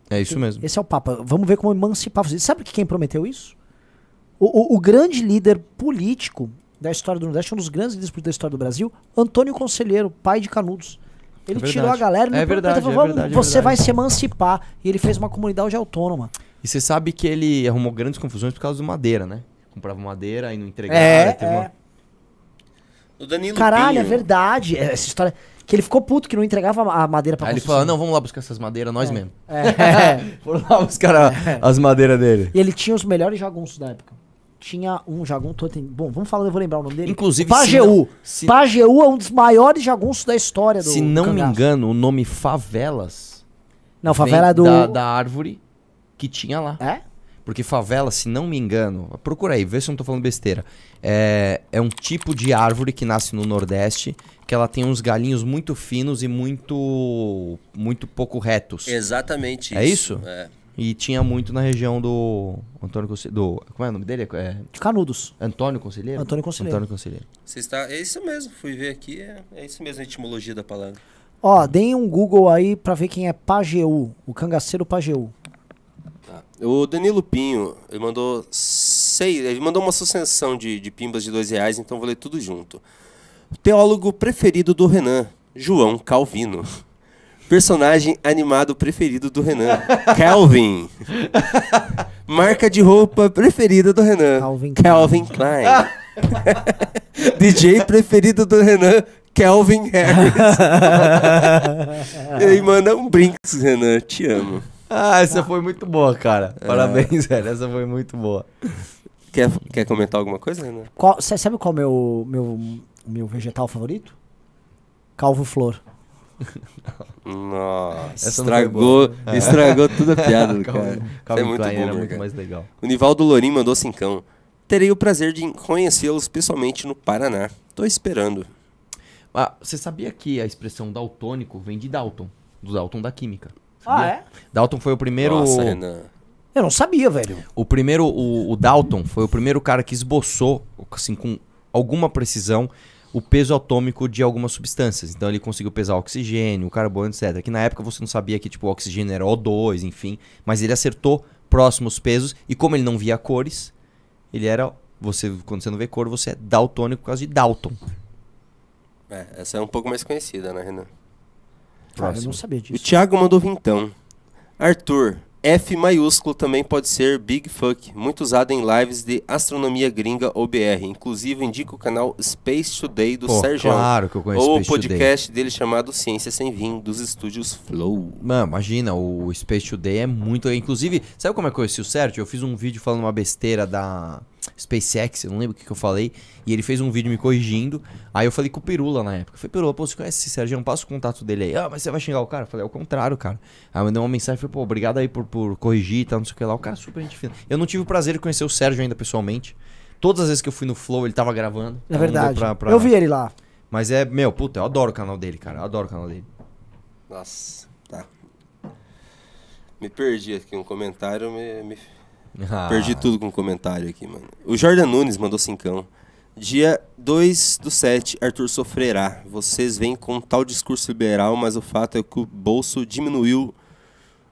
É isso mesmo. Esse é o papo. Vamos ver como emancipar vocês. Sabe que quem prometeu isso? O, o- o grande líder político da história do Nordeste, um dos grandes líderes políticos da história do Brasil, Antônio Conselheiro, pai de Canudos. Ele É tirou a galera e É verdade, prometeu, é "Vamos, verdade, é você verdade." vai se emancipar. E ele fez uma comunidade autônoma. E você sabe que ele arrumou grandes confusões por causa do madeira, né? Comprava madeira e não entregava. É, teve é. uma- O Danilo Caralho, é Pinho, verdade. É, Essa história. Que ele ficou puto que não entregava a madeira pra Aí ele construção. falou, não, vamos lá buscar essas madeiras, nós mesmo. É. (laughs) Foram lá buscar a- (laughs) as madeiras dele. E ele tinha os melhores jagunços da época. Tinha um jagunço. todo tem- Bom, vamos falar, eu vou lembrar o nome dele. Inclusive, o se não- Pajeú. se- Pajeú é um dos maiores jagunços da história do Se não me cangaço. engano, o nome Favelas Não, favela vem é do. da, da árvore que tinha lá. É? Porque favela, se não me engano, procura aí, vê se eu não tô falando besteira. É, é um tipo de árvore que nasce no Nordeste, que ela tem uns galinhos muito finos e muito muito pouco retos. Exatamente É isso? É. E tinha muito na região do Antônio Conselheiro. Do, como é o nome dele? É De Canudos. Antônio Conselheiro? Antônio Conselheiro. Antônio Conselheiro. Você está... É isso mesmo, fui ver aqui, é, é isso mesmo a etimologia da palavra. Ó, deem um Google aí pra ver quem é Pajeú. O cangaceiro Pajeú. O Danilo Pinho, ele mandou seis, ele mandou uma sucessão de, de pimbas de dois reais, então vou ler tudo junto. Teólogo preferido do Renan, João Calvino. Personagem animado preferido do Renan, Calvin. (laughs) Marca de roupa preferida do Renan, Calvin Calvin Klein. (laughs) (laughs) DJ preferido do Renan, Calvin Harris. e aí manda um brinks, Renan, te amo. Ah, essa foi muito boa, cara. Parabéns, velho. Essa foi muito boa. Quer, quer comentar alguma coisa, Renan? Qual, sabe qual é o meu, meu, meu vegetal favorito? Calvo flor. Nossa, Essa estragou, boa. (laughs) estragou toda a piada do (laughs) cara. Calvin, é muito Klein era bom, muito cara. mais legal. O Nivaldo Lorim mandou cincão. Terei o prazer de conhecê-los pessoalmente no Paraná. Tô esperando. Ah, você sabia que a expressão daltônico vem de Dalton, do Dalton da química? Ah, Sabia? é? Dalton foi o primeiro. Nossa, Renan. Eu não sabia, velho. O primeiro, o, o Dalton foi o primeiro cara que esboçou, assim, com alguma precisão, o peso atômico de algumas substâncias. Então ele conseguiu pesar o oxigênio, o carbono, etc. Que na época você não sabia que tipo, o oxigênio era O2, enfim. Mas ele acertou próximos pesos e como ele não via cores, ele era. Você, quando você não vê cor, você é daltônico por causa de Dalton. É, essa é um pouco mais conhecida, né, Renan? Cara, eu não sabia O disso. Thiago mandou vintão. Arthur, F maiúsculo também pode ser Big Fuck, muito usado em lives de astronomia gringa ou BR. Inclusive, indica o canal Space Today do Pô, Sérgio. claro que eu conheço Ou o Space Today. podcast dele chamado Ciência Sem Vim, dos estúdios Flow. Mano, imagina, o Space Today é muito. Inclusive, sabe como é que eu conheci o Sérgio? Eu fiz um vídeo falando uma besteira da SpaceX, eu não lembro o que, que eu falei. E ele fez um vídeo me corrigindo. Aí eu falei com o Pirula na época. Eu falei, Pirula, pô, você conhece esse Sérgio? Não passa o contato dele aí. Ah, mas você vai xingar o cara? Eu falei, é o contrário, cara. Aí eu mandei uma mensagem, falei, pô, obrigado aí por, por corrigir e tal, não sei o que lá. O cara é super gente fina. Eu não tive o prazer de conhecer o Sérgio ainda pessoalmente. Todas as vezes que eu fui no Flow, ele tava gravando. É Então verdade. pra- pra- Eu vi ele lá. Mas é, meu, puta, eu adoro o canal dele, cara. Eu adoro o canal dele. Nossa, tá. Me perdi aqui um comentário, me, me Ah. Perdi tudo com o comentário aqui, mano. O Jordan Nunes mandou cincão. Dia 2 do 7, Arthur sofrerá. Vocês vêm com um tal discurso liberal, mas o fato é que o bolso diminuiu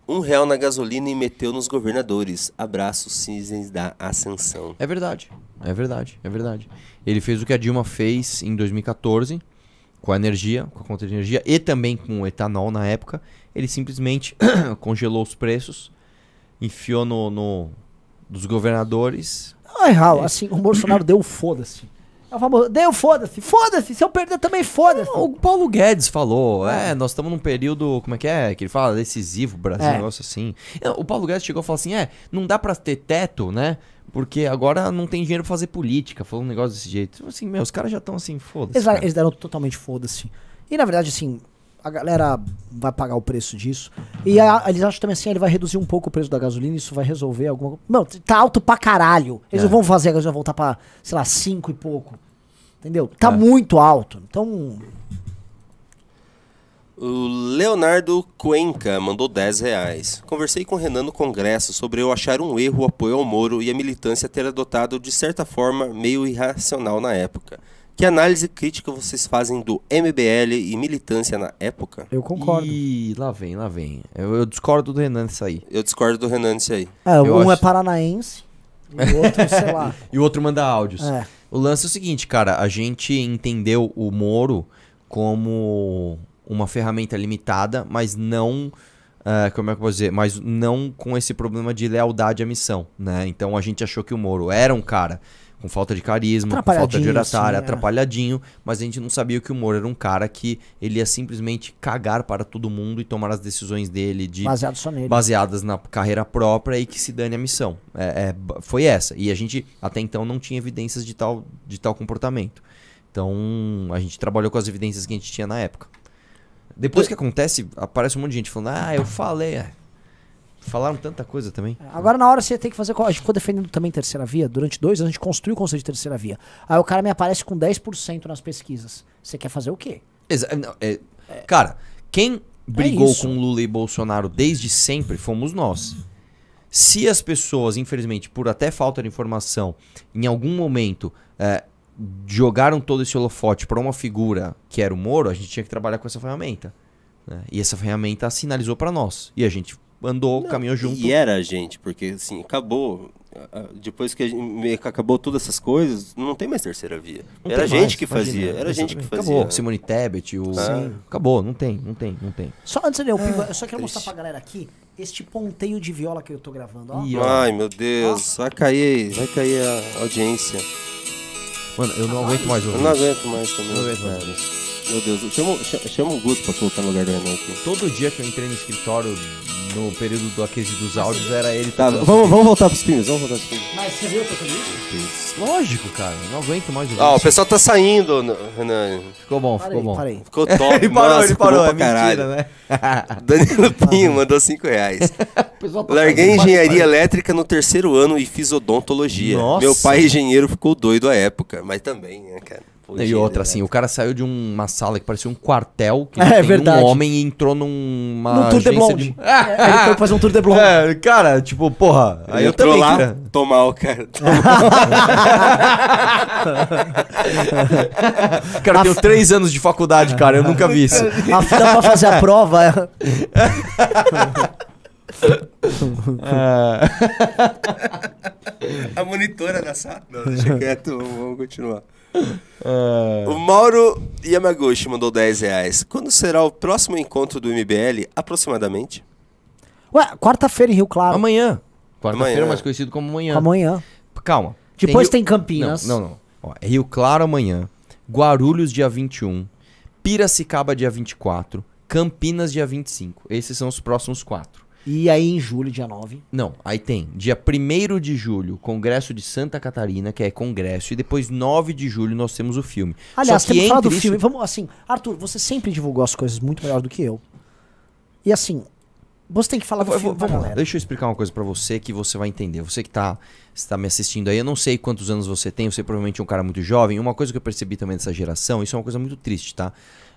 um real na gasolina e meteu nos governadores. Abraço, cisnes da ascensão. É verdade. É verdade, é verdade. Ele fez o que a Dilma fez em 2014 com a energia, com a conta de energia e também com o etanol na época. Ele simplesmente (coughs) congelou os preços, enfiou no, no dos governadores. Não é assim, o Bolsonaro deu foda-se. É o famoso, deu foda-se, foda-se, se eu perder também foda-se. O Paulo Guedes falou, é, nós estamos num período, como é que é? Que ele fala decisivo, Brasil, É. um negócio assim. É, O Paulo Guedes chegou e falou assim: é, não dá pra ter teto, né? Porque agora não tem dinheiro pra fazer política. Falou um negócio desse jeito. Assim, meu, os caras já estão assim, foda-se. Eles, eles deram totalmente foda-se. E na verdade, assim, a galera vai pagar o preço disso. E a- eles acham também assim, ele vai reduzir um pouco o preço da gasolina, isso vai resolver alguma coisa. Não, tá alto pra caralho. Eles É. não vão fazer a gasolina voltar pra, sei lá, 5 e pouco. Entendeu? Tá É. muito alto. Então, O Leonardo Cuenca mandou 10 reais. Conversei com o Renan no Congresso sobre eu achar um erro o apoio ao Moro e a militância ter adotado de certa forma meio irracional na época. Que análise crítica vocês fazem do MBL e militância na época? eu concordo. Ih, lá vem, lá vem. Eu, eu discordo do Renan nisso aí. Eu discordo do Renan nisso aí. É, eu um é acho- paranaense, e o outro, sei lá. (laughs) E o outro manda áudios. É. O lance é o seguinte, cara, a gente entendeu o Moro como uma ferramenta limitada, mas não. eh, como é que eu vou dizer? Mas não com esse problema de lealdade à missão, né? Então a gente achou que o Moro era um cara com falta de carisma, com falta de oratória, assim, é. atrapalhadinho, mas a gente não sabia que o Moro era um cara que ele ia simplesmente cagar para todo mundo e tomar as decisões dele de Baseado só nele. baseadas na carreira própria e que se dane a missão. É, é, foi essa. E a gente até então não tinha evidências de tal, de tal comportamento. Então a gente trabalhou com as evidências que a gente tinha na época. Depois que acontece, aparece um monte de gente falando: Ah, eu falei. É." Falaram tanta coisa também. Agora, na hora você tem que fazer. A gente ficou defendendo também terceira via. Durante dois anos a gente construiu o conceito de terceira via. Aí o cara me aparece com 10% nas pesquisas. Você quer fazer o quê? Exa- não, é- cara, quem brigou isso. com Lula e Bolsonaro desde sempre fomos nós. Se as pessoas, infelizmente, por até falta de informação, em algum momento é, jogaram todo esse holofote para uma figura que era o Moro, a gente tinha que trabalhar com essa ferramenta. né? E essa ferramenta sinalizou para nós. E a gente andou, caminhou junto. E era a gente, porque assim, acabou. ah, ah, Depois que a gente, acabou todas essas coisas, não tem mais terceira via. Não era a gente mais, que imagina. fazia. Era a gente que fazia. Acabou. Simone Tebet, o. Sim. Acabou, não tem, não tem, não tem. Só antes de ler o Pimba, eu só quero triste. mostrar pra galera aqui este ponteio de viola que eu tô gravando. Ó. Ó. Ai, meu Deus, vai cair, vai cair a audiência. Mano, eu não aguento mais Eu ouvir. não isso. aguento mais também. Não aguento mais. Meu Deus, chama, cha- chama o Guto pra colocar no lugar do Renan aqui. Todo dia que eu entrei no escritório, no período do aquece dos áudios, era ele Tá, tocando. vamos, vamos voltar pros pinos, vamos voltar pros pinos. Mas você viu tocando isso? Lógico, cara. Não aguento mais ouvir Ah, o isso. pessoal tá saindo, n- Renan. Ficou bom, Parei, ficou bom. parei. Ficou (laughs) top, ele parou, nossa, ele ficou parou, bom é pra caralho. mentira, né? (laughs) (laughs) Danilo Pinho mandou 5 reais. pessoal tá Larguei fazendo engenharia elétrica no terceiro ano e fiz odontologia. Nossa. Meu pai engenheiro ficou doido à época, mas também, né, cara? E outra, assim, o cara saiu de uma sala que parecia um quartel, que (laughs) É, tem verdade. um homem e entrou numa No Tour de Blonde. É, ele foi fazer um Tour de Blonde. (laughs) É, cara, tipo, porra, Ele aí eu também lá, queria- tomar o cara. (laughs) Cara, eu tenho três anos de faculdade, cara, eu nunca vi isso. A fila pra fazer a prova é. A monitora da sala. Não, deixa quieto, vamos continuar. O Mauro Yamaguchi mandou 10 reais. Quando será o próximo encontro do MBL, aproximadamente? Ué, quarta-feira em Rio Claro. Amanhã. Quarta-feira, Amanhã. mais conhecido como amanhã. Amanhã. Calma. Depois Rio- tem Campinas. Não, não, não. Ó, é Rio Claro amanhã, Guarulhos dia 21, Piracicaba dia 24, Campinas dia 25. Esses são os próximos quatro. E aí em julho, dia 9. Não, aí tem dia 1 de julho, Congresso de Santa Catarina, que é congresso, e depois 9 de julho nós temos o filme. Aliás, temos falar do entre filme. isso- Vamos, assim, Arthur, você sempre divulgou as coisas muito melhor do que eu. E assim, você tem que falar do Eu filme vamos lá, deixa eu explicar uma coisa pra você que você vai entender. Você que tá, está me assistindo aí, eu não sei quantos anos você tem, você provavelmente é um cara muito jovem. Uma coisa que eu percebi também dessa geração, isso é uma coisa muito triste, tá?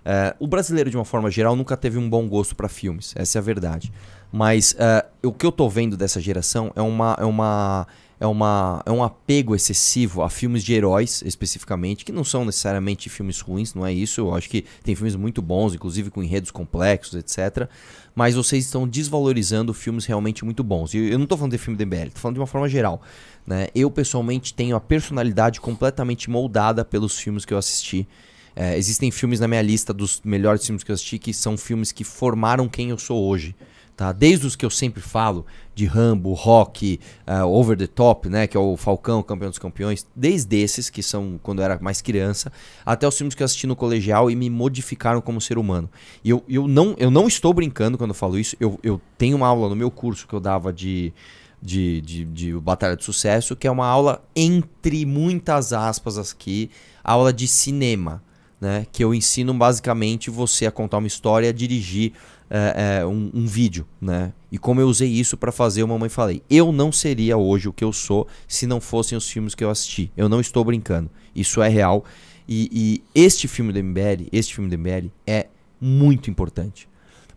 É, o brasileiro, de uma forma geral, nunca teve um bom gosto pra filmes, essa é a verdade. Mas é, o que eu tô vendo dessa geração é uma. É uma é, uma, é um apego excessivo a filmes de heróis, especificamente, que não são necessariamente filmes ruins, não é isso. Eu acho que tem filmes muito bons, inclusive com enredos complexos, etc. Mas vocês estão desvalorizando filmes realmente muito bons. E eu não tô falando de filme de MBL, tô falando de uma forma geral. Né? Eu, pessoalmente, tenho a personalidade completamente moldada pelos filmes que eu assisti. É, existem filmes na minha lista dos melhores filmes que eu assisti que são filmes que formaram quem eu sou hoje. Tá? Desde os que eu sempre falo, de Rambo, Rock, uh, Over the Top, né, que é o Falcão, Campeão dos Campeões, desde esses, que são quando eu era mais criança, até os filmes que eu assisti no colegial e me modificaram como ser humano. E eu, eu, não, eu não estou brincando quando eu falo isso, eu, eu tenho uma aula no meu curso que eu dava de, de, de, de Batalha de Sucesso, que é uma aula, entre muitas aspas aqui, aula de cinema. Né, que eu ensino basicamente você a contar uma história, a dirigir é, é, um, um, vídeo, né? E como eu usei isso para fazer o Mamãe Falei. Eu não seria hoje o que eu sou se não fossem os filmes que eu assisti. Eu não estou brincando. Isso é real. E, e este filme do MBL, este filme do MBL é muito importante.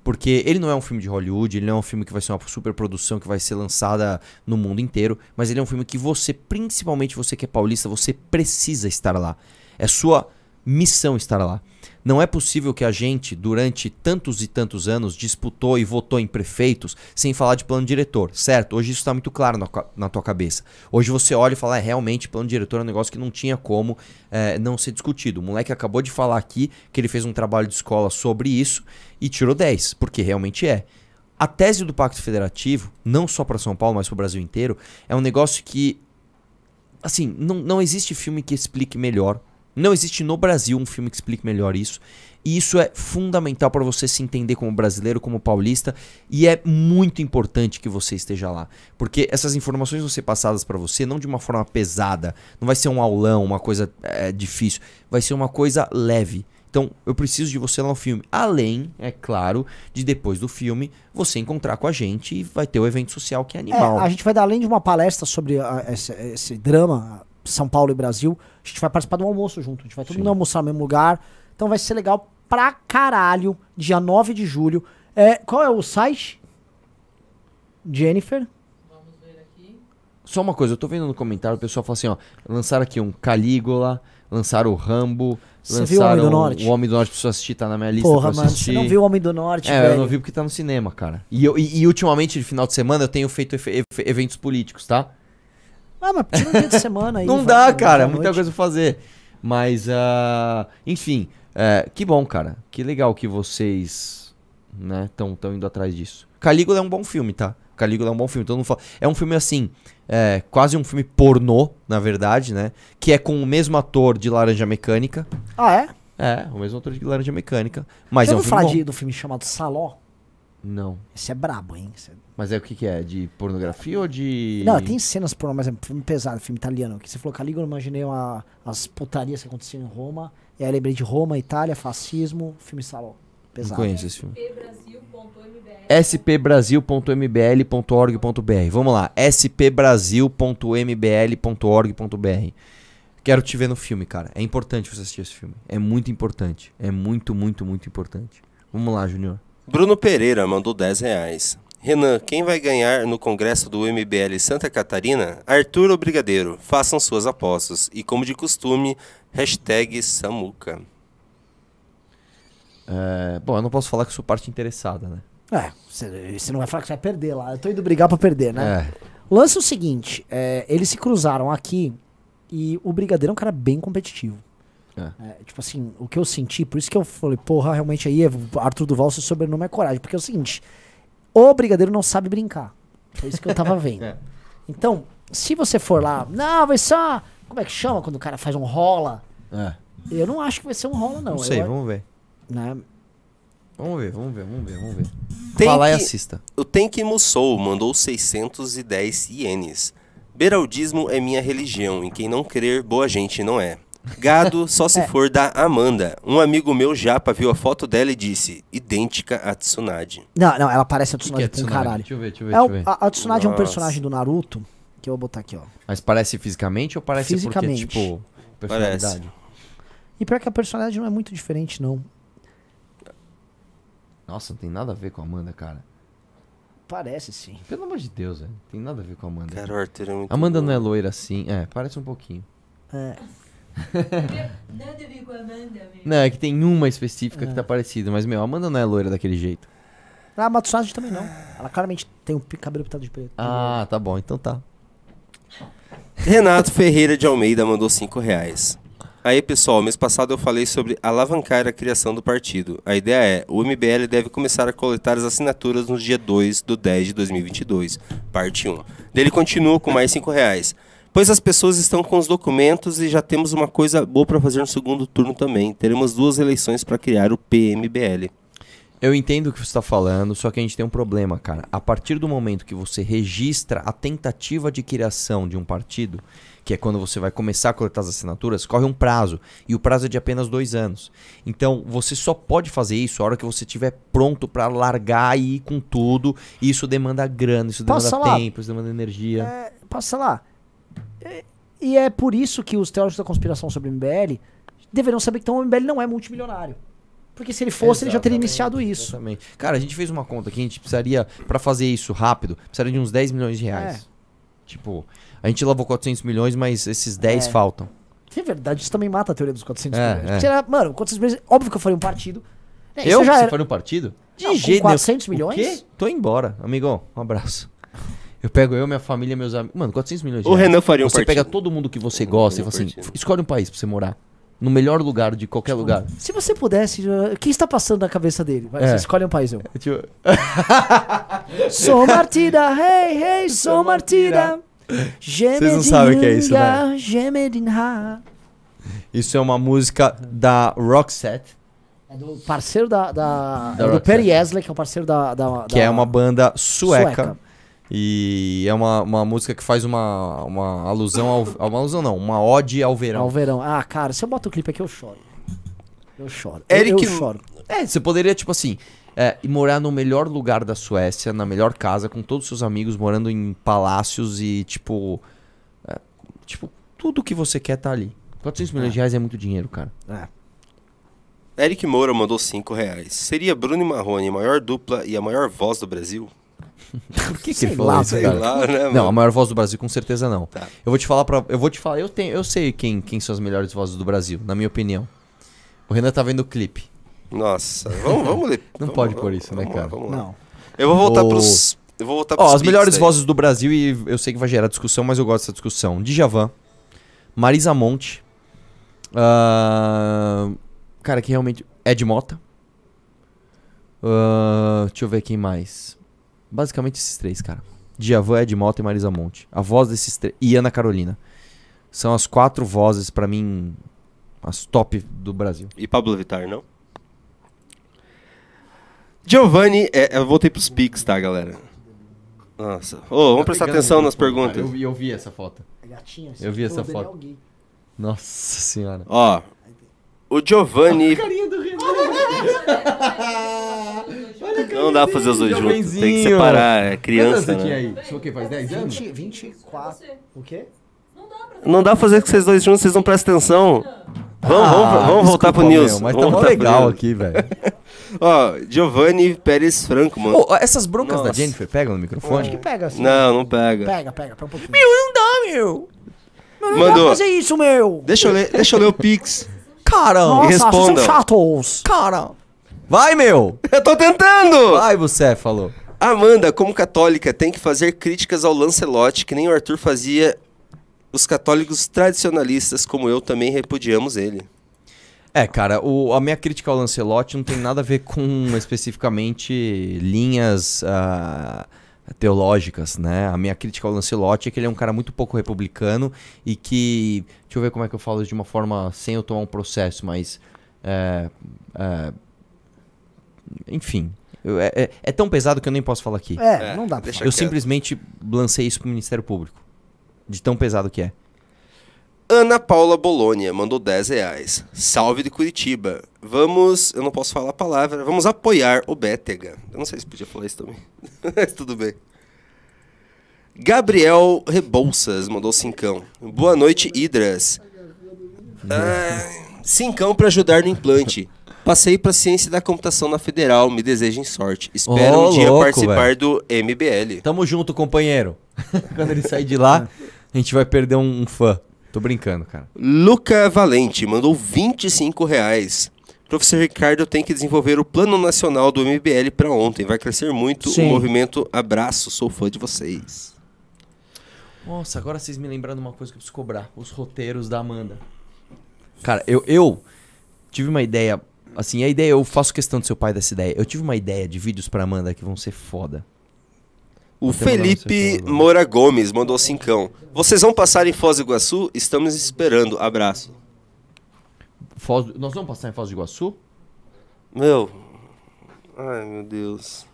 Porque ele não é um filme de Hollywood, ele não é um filme que vai ser uma super produção que vai ser lançada no mundo inteiro, mas ele é um filme que você, principalmente você que é paulista, você precisa estar lá. É sua missão estar lá. Não é possível que a gente, durante tantos e tantos anos, disputou e votou em prefeitos sem falar de plano diretor, certo? Hoje isso está muito claro na, na, tua cabeça. Hoje você olha e fala, é, realmente, plano diretor é um negócio que não tinha como é, não ser discutido. O moleque acabou de falar aqui que ele fez um trabalho de escola sobre isso e tirou 10, porque realmente é. A tese do Pacto Federativo, não só para São Paulo, mas para o Brasil inteiro, é um negócio que, assim, não, não existe filme que explique melhor não existe no Brasil um filme que explique melhor isso. E isso é fundamental para você se entender como brasileiro, como paulista, e é muito importante que você esteja lá, porque essas informações vão ser passadas para você não de uma forma pesada, não vai ser um aulão, uma coisa é, difícil, vai ser uma coisa leve. Então, eu preciso de você lá no filme. Além, é claro, de depois do filme você encontrar com a gente e vai ter o evento social que é animal. É, a gente vai dar além de uma palestra sobre a, esse, esse drama são Paulo e Brasil. A gente vai participar do almoço junto. A gente vai todo Sim. mundo almoçar no mesmo lugar. Então vai ser legal pra caralho. Dia 9 de julho. É, qual é o site? Jennifer. Vamos ver aqui. Só uma coisa, eu tô vendo no comentário, o pessoal fala assim, ó. Lançaram aqui um Calígula, lançaram o Rambo. Você lançaram viu o Homem do Norte? O Homem do Norte pra assistir, tá na minha lista Porra, pra mano, você não viu o Homem do Norte, É, velho. eu não vi porque tá no cinema, cara. E, eu, e, e ultimamente, de final de semana, eu tenho feito eventos políticos, tá? Ah, mas tira um dia de semana aí. Não dá, cara. É muita coisa pra fazer. Mas, uh, enfim. É, que bom, cara. Que legal que vocês né, tão, indo atrás disso. Calígula é um bom filme, tá? Calígula é um bom filme. Todo mundo fala. É um filme assim. É, quase um filme pornô, na verdade, né? Que é com o mesmo ator de Laranja Mecânica. Ah, é? É, o mesmo ator de Laranja Mecânica. Mas Já é um filme. falar de, do filme chamado Saló? Não. Esse é brabo, hein? Esse é... Mas é o que, que é? De pornografia ou de. Não, tem cenas pornô, mas é filme pesado, filme italiano. Que você falou Calígula, eu imaginei uma, as putarias que aconteciam em Roma. E aí lembrei de Roma, Itália, fascismo, filme salão. Pesado. Não conheço esse filme. spbrasil.mbl.org.br Vamos lá, spbrasil.mbl.org.br Quero te ver no filme, cara. É importante você assistir esse filme. É muito importante. É muito, muito, muito importante. Vamos lá, Junior. Bruno Pereira mandou 10 reais. Renan, quem vai ganhar no congresso do MBL Santa Catarina? Arthur ou Brigadeiro? Façam suas apostas. E como de costume, hashtag Samuca. É, bom, eu não posso falar que sou parte interessada, né? É, você não vai falar que você vai perder lá. Eu tô indo brigar pra perder, né? É. É o seguinte, é, eles se cruzaram aqui e o Brigadeiro é um cara bem competitivo. É. É, tipo assim, o que eu senti, por isso que eu falei, porra, realmente aí, Arthur Duval, seu sobrenome é coragem. Porque é o seguinte, o Brigadeiro não sabe brincar. Foi isso que eu tava (laughs) vendo. é. Então, se você for lá, não, vai só. Como é que chama quando o cara faz um rola? É. Eu não acho que vai ser um rola, não. Não sei, eu, vamos ver. Né? Vamos ver, vamos ver, vamos ver, vamos ver. Tem Fala que, e assista. O Tenki Musou mandou 610 ienes. Beraldismo é minha religião, e quem não crer, boa gente não é. Gado só se é. for da Amanda. Um amigo meu japa viu a foto dela e disse: idêntica a Tsunade. Não, não, ela parece a Tsunade que que é com caralho. Deixa eu ver, deixa eu ver. É deixa eu ver. A, a Tsunade Nossa. é um personagem do Naruto que eu vou botar aqui, ó. Mas parece fisicamente ou parece fisicamente. porque, tipo, personalidade? Parece. E pior que a personalidade não é muito diferente, não. Nossa, não tem nada a ver com a Amanda, cara. Parece sim. Pelo amor de Deus, velho. Tem nada a ver com a Amanda. Cara, o Arthur é muito. Amanda bom. não é loira assim. É, parece um pouquinho. É. Nada a ver com a Amanda, meu. Não, é que tem uma específica que É. tá parecida. Mas, meu, a Amanda não é loira daquele jeito. A Matsunashi também não. Ela claramente tem o pi- cabelo pintado de preto. Ah, tá bom. Então tá. Renato Ferreira de Almeida mandou 5 reais. Aí, pessoal, mês passado eu falei sobre alavancar a criação do partido. A ideia é, o MBL deve começar a coletar as assinaturas no dia 2 do 10 de 2022, parte 1. Dele continua com mais 5 reais. Pois as pessoas estão com os documentos e já temos uma coisa boa para fazer no segundo turno também. Teremos duas eleições para criar o PMBL. Eu entendo o que você está falando, só que a gente tem um problema, cara. A partir do momento que você registra a tentativa de criação de um partido, que é quando você vai começar a coletar as assinaturas, corre um prazo. E o prazo é de apenas dois anos. Então, você só pode fazer isso a hora que você estiver pronto para largar e ir com tudo. E isso demanda grana, isso demanda tempo, isso demanda energia. É, passa lá. E é por isso que os teóricos da conspiração sobre o MBL deveriam saber que então, o MBL não é multimilionário. Porque se ele fosse, ele já teria Exatamente, iniciado isso. Exatamente. Cara, a gente fez uma conta que a gente precisaria, pra fazer isso rápido, precisaria de uns 10 milhões de reais. É. Tipo, a gente lavou 400 milhões, mas esses 10 É. faltam. É verdade, isso também mata a teoria dos 400 É, milhões. é. Era- mano, 400 milhões, óbvio que eu faria um partido. É, Eu? já Você era- foi no partido? De Não, jeito nenhum. 400 milhões? Tô embora. Amigão, um abraço. Eu pego eu, minha família, meus amigos. Mano, 400 milhões de O reais. Renan faria um Você partido. pega todo mundo que você gosta e fala assim, partido. escolhe um país pra você morar. No melhor lugar de qualquer lugar. Se você pudesse, o que está passando na cabeça dele? Vai, É. Você escolhe um país, eu. Tipo, (laughs) (laughs) Sou Martida, hey, hey, sou Martida. Vocês não sabem o que é isso, né? Isso é uma música da Roxette, É do parceiro da. da, Da é do Roxette. Perry Esley, que é o parceiro da. da que é uma banda sueca. Sueca. E é uma, uma música que faz uma, uma alusão ao. Uma alusão não, uma ode ao verão. Ao verão. Ah, cara, se eu boto o clipe aqui, eu choro. Eu choro. Eric- Eu, eu choro. É, você poderia, tipo assim, é, morar no melhor lugar da Suécia, na melhor casa, com todos os seus amigos, morando em palácios e, tipo. é, tipo, tudo que você quer tá ali. 400 milhões de reais é muito dinheiro, cara. Eric Moura mandou 5 reais. Seria Bruno e Marrone a maior dupla e a maior voz do Brasil? (laughs) Por que, que ele falou lá, isso, cara? lá, né, Não, a maior voz do Brasil, com certeza não. Tá. Eu vou te falar para, eu vou te falar, eu tenho, eu sei quem, quem são as melhores vozes do Brasil, na minha opinião. O Renan tá vendo o clipe. Nossa, vamos, vamos ler. (laughs) Não Vamos pode pôr isso, né, vamos lá, cara? vamos lá. Não. Eu vou voltar O- pros. Eu vou voltar Ó, pros as beats melhores daí. vozes do Brasil e eu sei que vai gerar discussão, mas eu gosto dessa discussão. Djavan, Marisa Monte, ah, cara que realmente Ed Mota. Ah, deixa eu ver quem mais. Basicamente esses três, cara. Djavan, Ed Mota e Marisa Monte. A voz desses três e Ana Carolina. São as quatro vozes pra mim as top do Brasil. E Pablo Vittar, não? Giovanni, é, eu voltei pros pics, tá, galera? Nossa. Ô, vamos prestar atenção nas perguntas. Eu, vi- eu vi essa foto. É gatinho. Eu vi essa Daniel foto. Gay. Nossa senhora. Ó, o Giovanni. (laughs) Não dá pra fazer os dois juntos. Tem que separar, é criança, Quantos anos você tinha né? aí? Você o quê? Faz 10 anos? 20, 24. Você. O quê? Não dá pra Não dá pra fazer com vocês dois juntos, vocês não prestam atenção. Vamos, vamos, Ah, vamos voltar pro News. meu, mas vamos tá legal aqui, velho. (laughs) Ó, Giovanni Pérez Franco, mano. Ô, essas broncas da Nossa. Jennifer pegam no microfone? Acho que pega assim. Não, não pega. Pega, pega, pega um pouquinho. não dá, meu. Não dá pra Mandou. fazer isso, meu. Deixa eu ler, deixa eu ler o Pix. Cara, Nossa, vocês respondam. são chatos. cara. Vai, meu. Eu tô tentando! Vai, você falou. Amanda, como católica, tem que fazer críticas ao Lancelotti, que nem o Arthur fazia. Os católicos tradicionalistas, como eu, também repudiamos ele. É, cara, o- a minha crítica ao Lancelotti não tem nada a ver com especificamente linhas ah, teológicas, né? A minha crítica ao Lancelotti é que ele é um cara muito pouco republicano e que. Deixa eu ver como é que eu falo isso de uma forma sem eu tomar um processo, mas. é, é, enfim. eu- é, é- é tão pesado que eu nem posso falar aqui. É, É, não dá pra. Eu quieto. simplesmente lancei isso pro Ministério Público. De tão pesado que é. Ana Paula Bolônia mandou 10 reais. Salve de Curitiba. Vamos. Eu não posso falar a palavra. Vamos apoiar o Bétega. Eu não sei se podia falar isso também. (laughs) Mas tudo bem. Gabriel Rebouças mandou cincão. Boa noite, Hidras. (laughs) Ah, cincão pra ajudar no implante. Passei pra ciência da computação na Federal, me desejem sorte. Espero Ô, um dia louco, participar velho. do MBL. Tamo junto, companheiro. (laughs) Quando ele sair de lá, a gente vai perder um, um fã. Tô brincando, cara. Luca Valente mandou 25 reais. Professor Ricardo tem que desenvolver o plano nacional do MBL pra ontem. Vai crescer muito Sim. o movimento. Abraço, sou fã de vocês. Nossa, agora vocês me lembrando uma coisa que eu preciso cobrar. Os roteiros da Amanda. Cara, eu, eu tive uma ideia. Assim, a ideia, eu faço questão do seu pai dessa ideia. Eu tive uma ideia de vídeos pra Amanda que vão ser foda. O Felipe. Moura Gomes mandou cincão. Vocês vão passar em Foz do Iguaçu? Estamos esperando. Abraço. Foz, nós vamos passar em Foz do Iguaçu? Meu. Ai, meu Deus.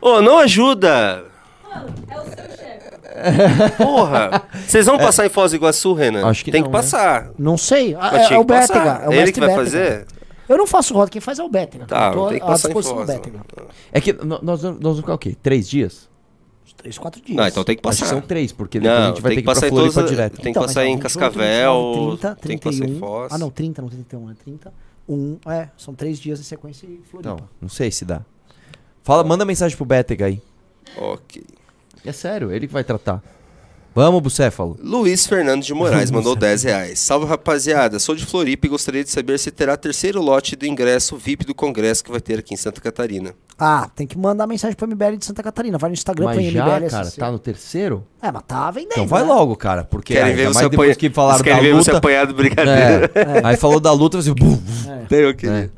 Ô, não ajuda! Mano, é o seu chefe. Porra! Vocês vão (laughs) passar em Foz do Iguaçu, Renan? Acho que Tem não, que né? passar. Não sei. Ah, Mas É, tinha é o que passar. Bétega. É o Ele mestre que vai Bétega. fazer? Eu não faço rota, quem faz é o Bétega. Tá, Eu tô tem que à passar em disposição do. Bétega. É que nós, nós vamos ficar o quê? Três dias? Três, quatro dias. Não, então tem que Acho que passar. são três, porque depois a Não, gente vai tem ter que ir passar pra em Floripa todas. direto. Tem que Então, passar então, em 28, Cascavel. 29, 30, tem que passar em 31. Foz. Ah, não, 30, não 31, é 30. Um, é, são três dias em sequência e Floripa. Não, não sei se dá. Fala, manda mensagem pro Bétega aí. Ok. É sério, ele que vai tratar. Vamos, Bucéfalo. Luiz Fernando de Moraes mandou 10 reais. Salve rapaziada, sou de Floripa e gostaria de saber se terá terceiro lote do ingresso VIP do congresso que vai ter aqui em Santa Catarina. Ah, tem que mandar mensagem pro MBL de Santa Catarina. Vai no Instagram, Mas põe já, MBL cara, SC. tá no terceiro? É, mas tá vendendo. Então vai né? logo, cara. Porque Querem ver você mais depois apanhar. que falaram querem da ver você luta. apanhar do brincadeira. É, Aí falou da luta, você... bum, (laughs) Tem o quê? É.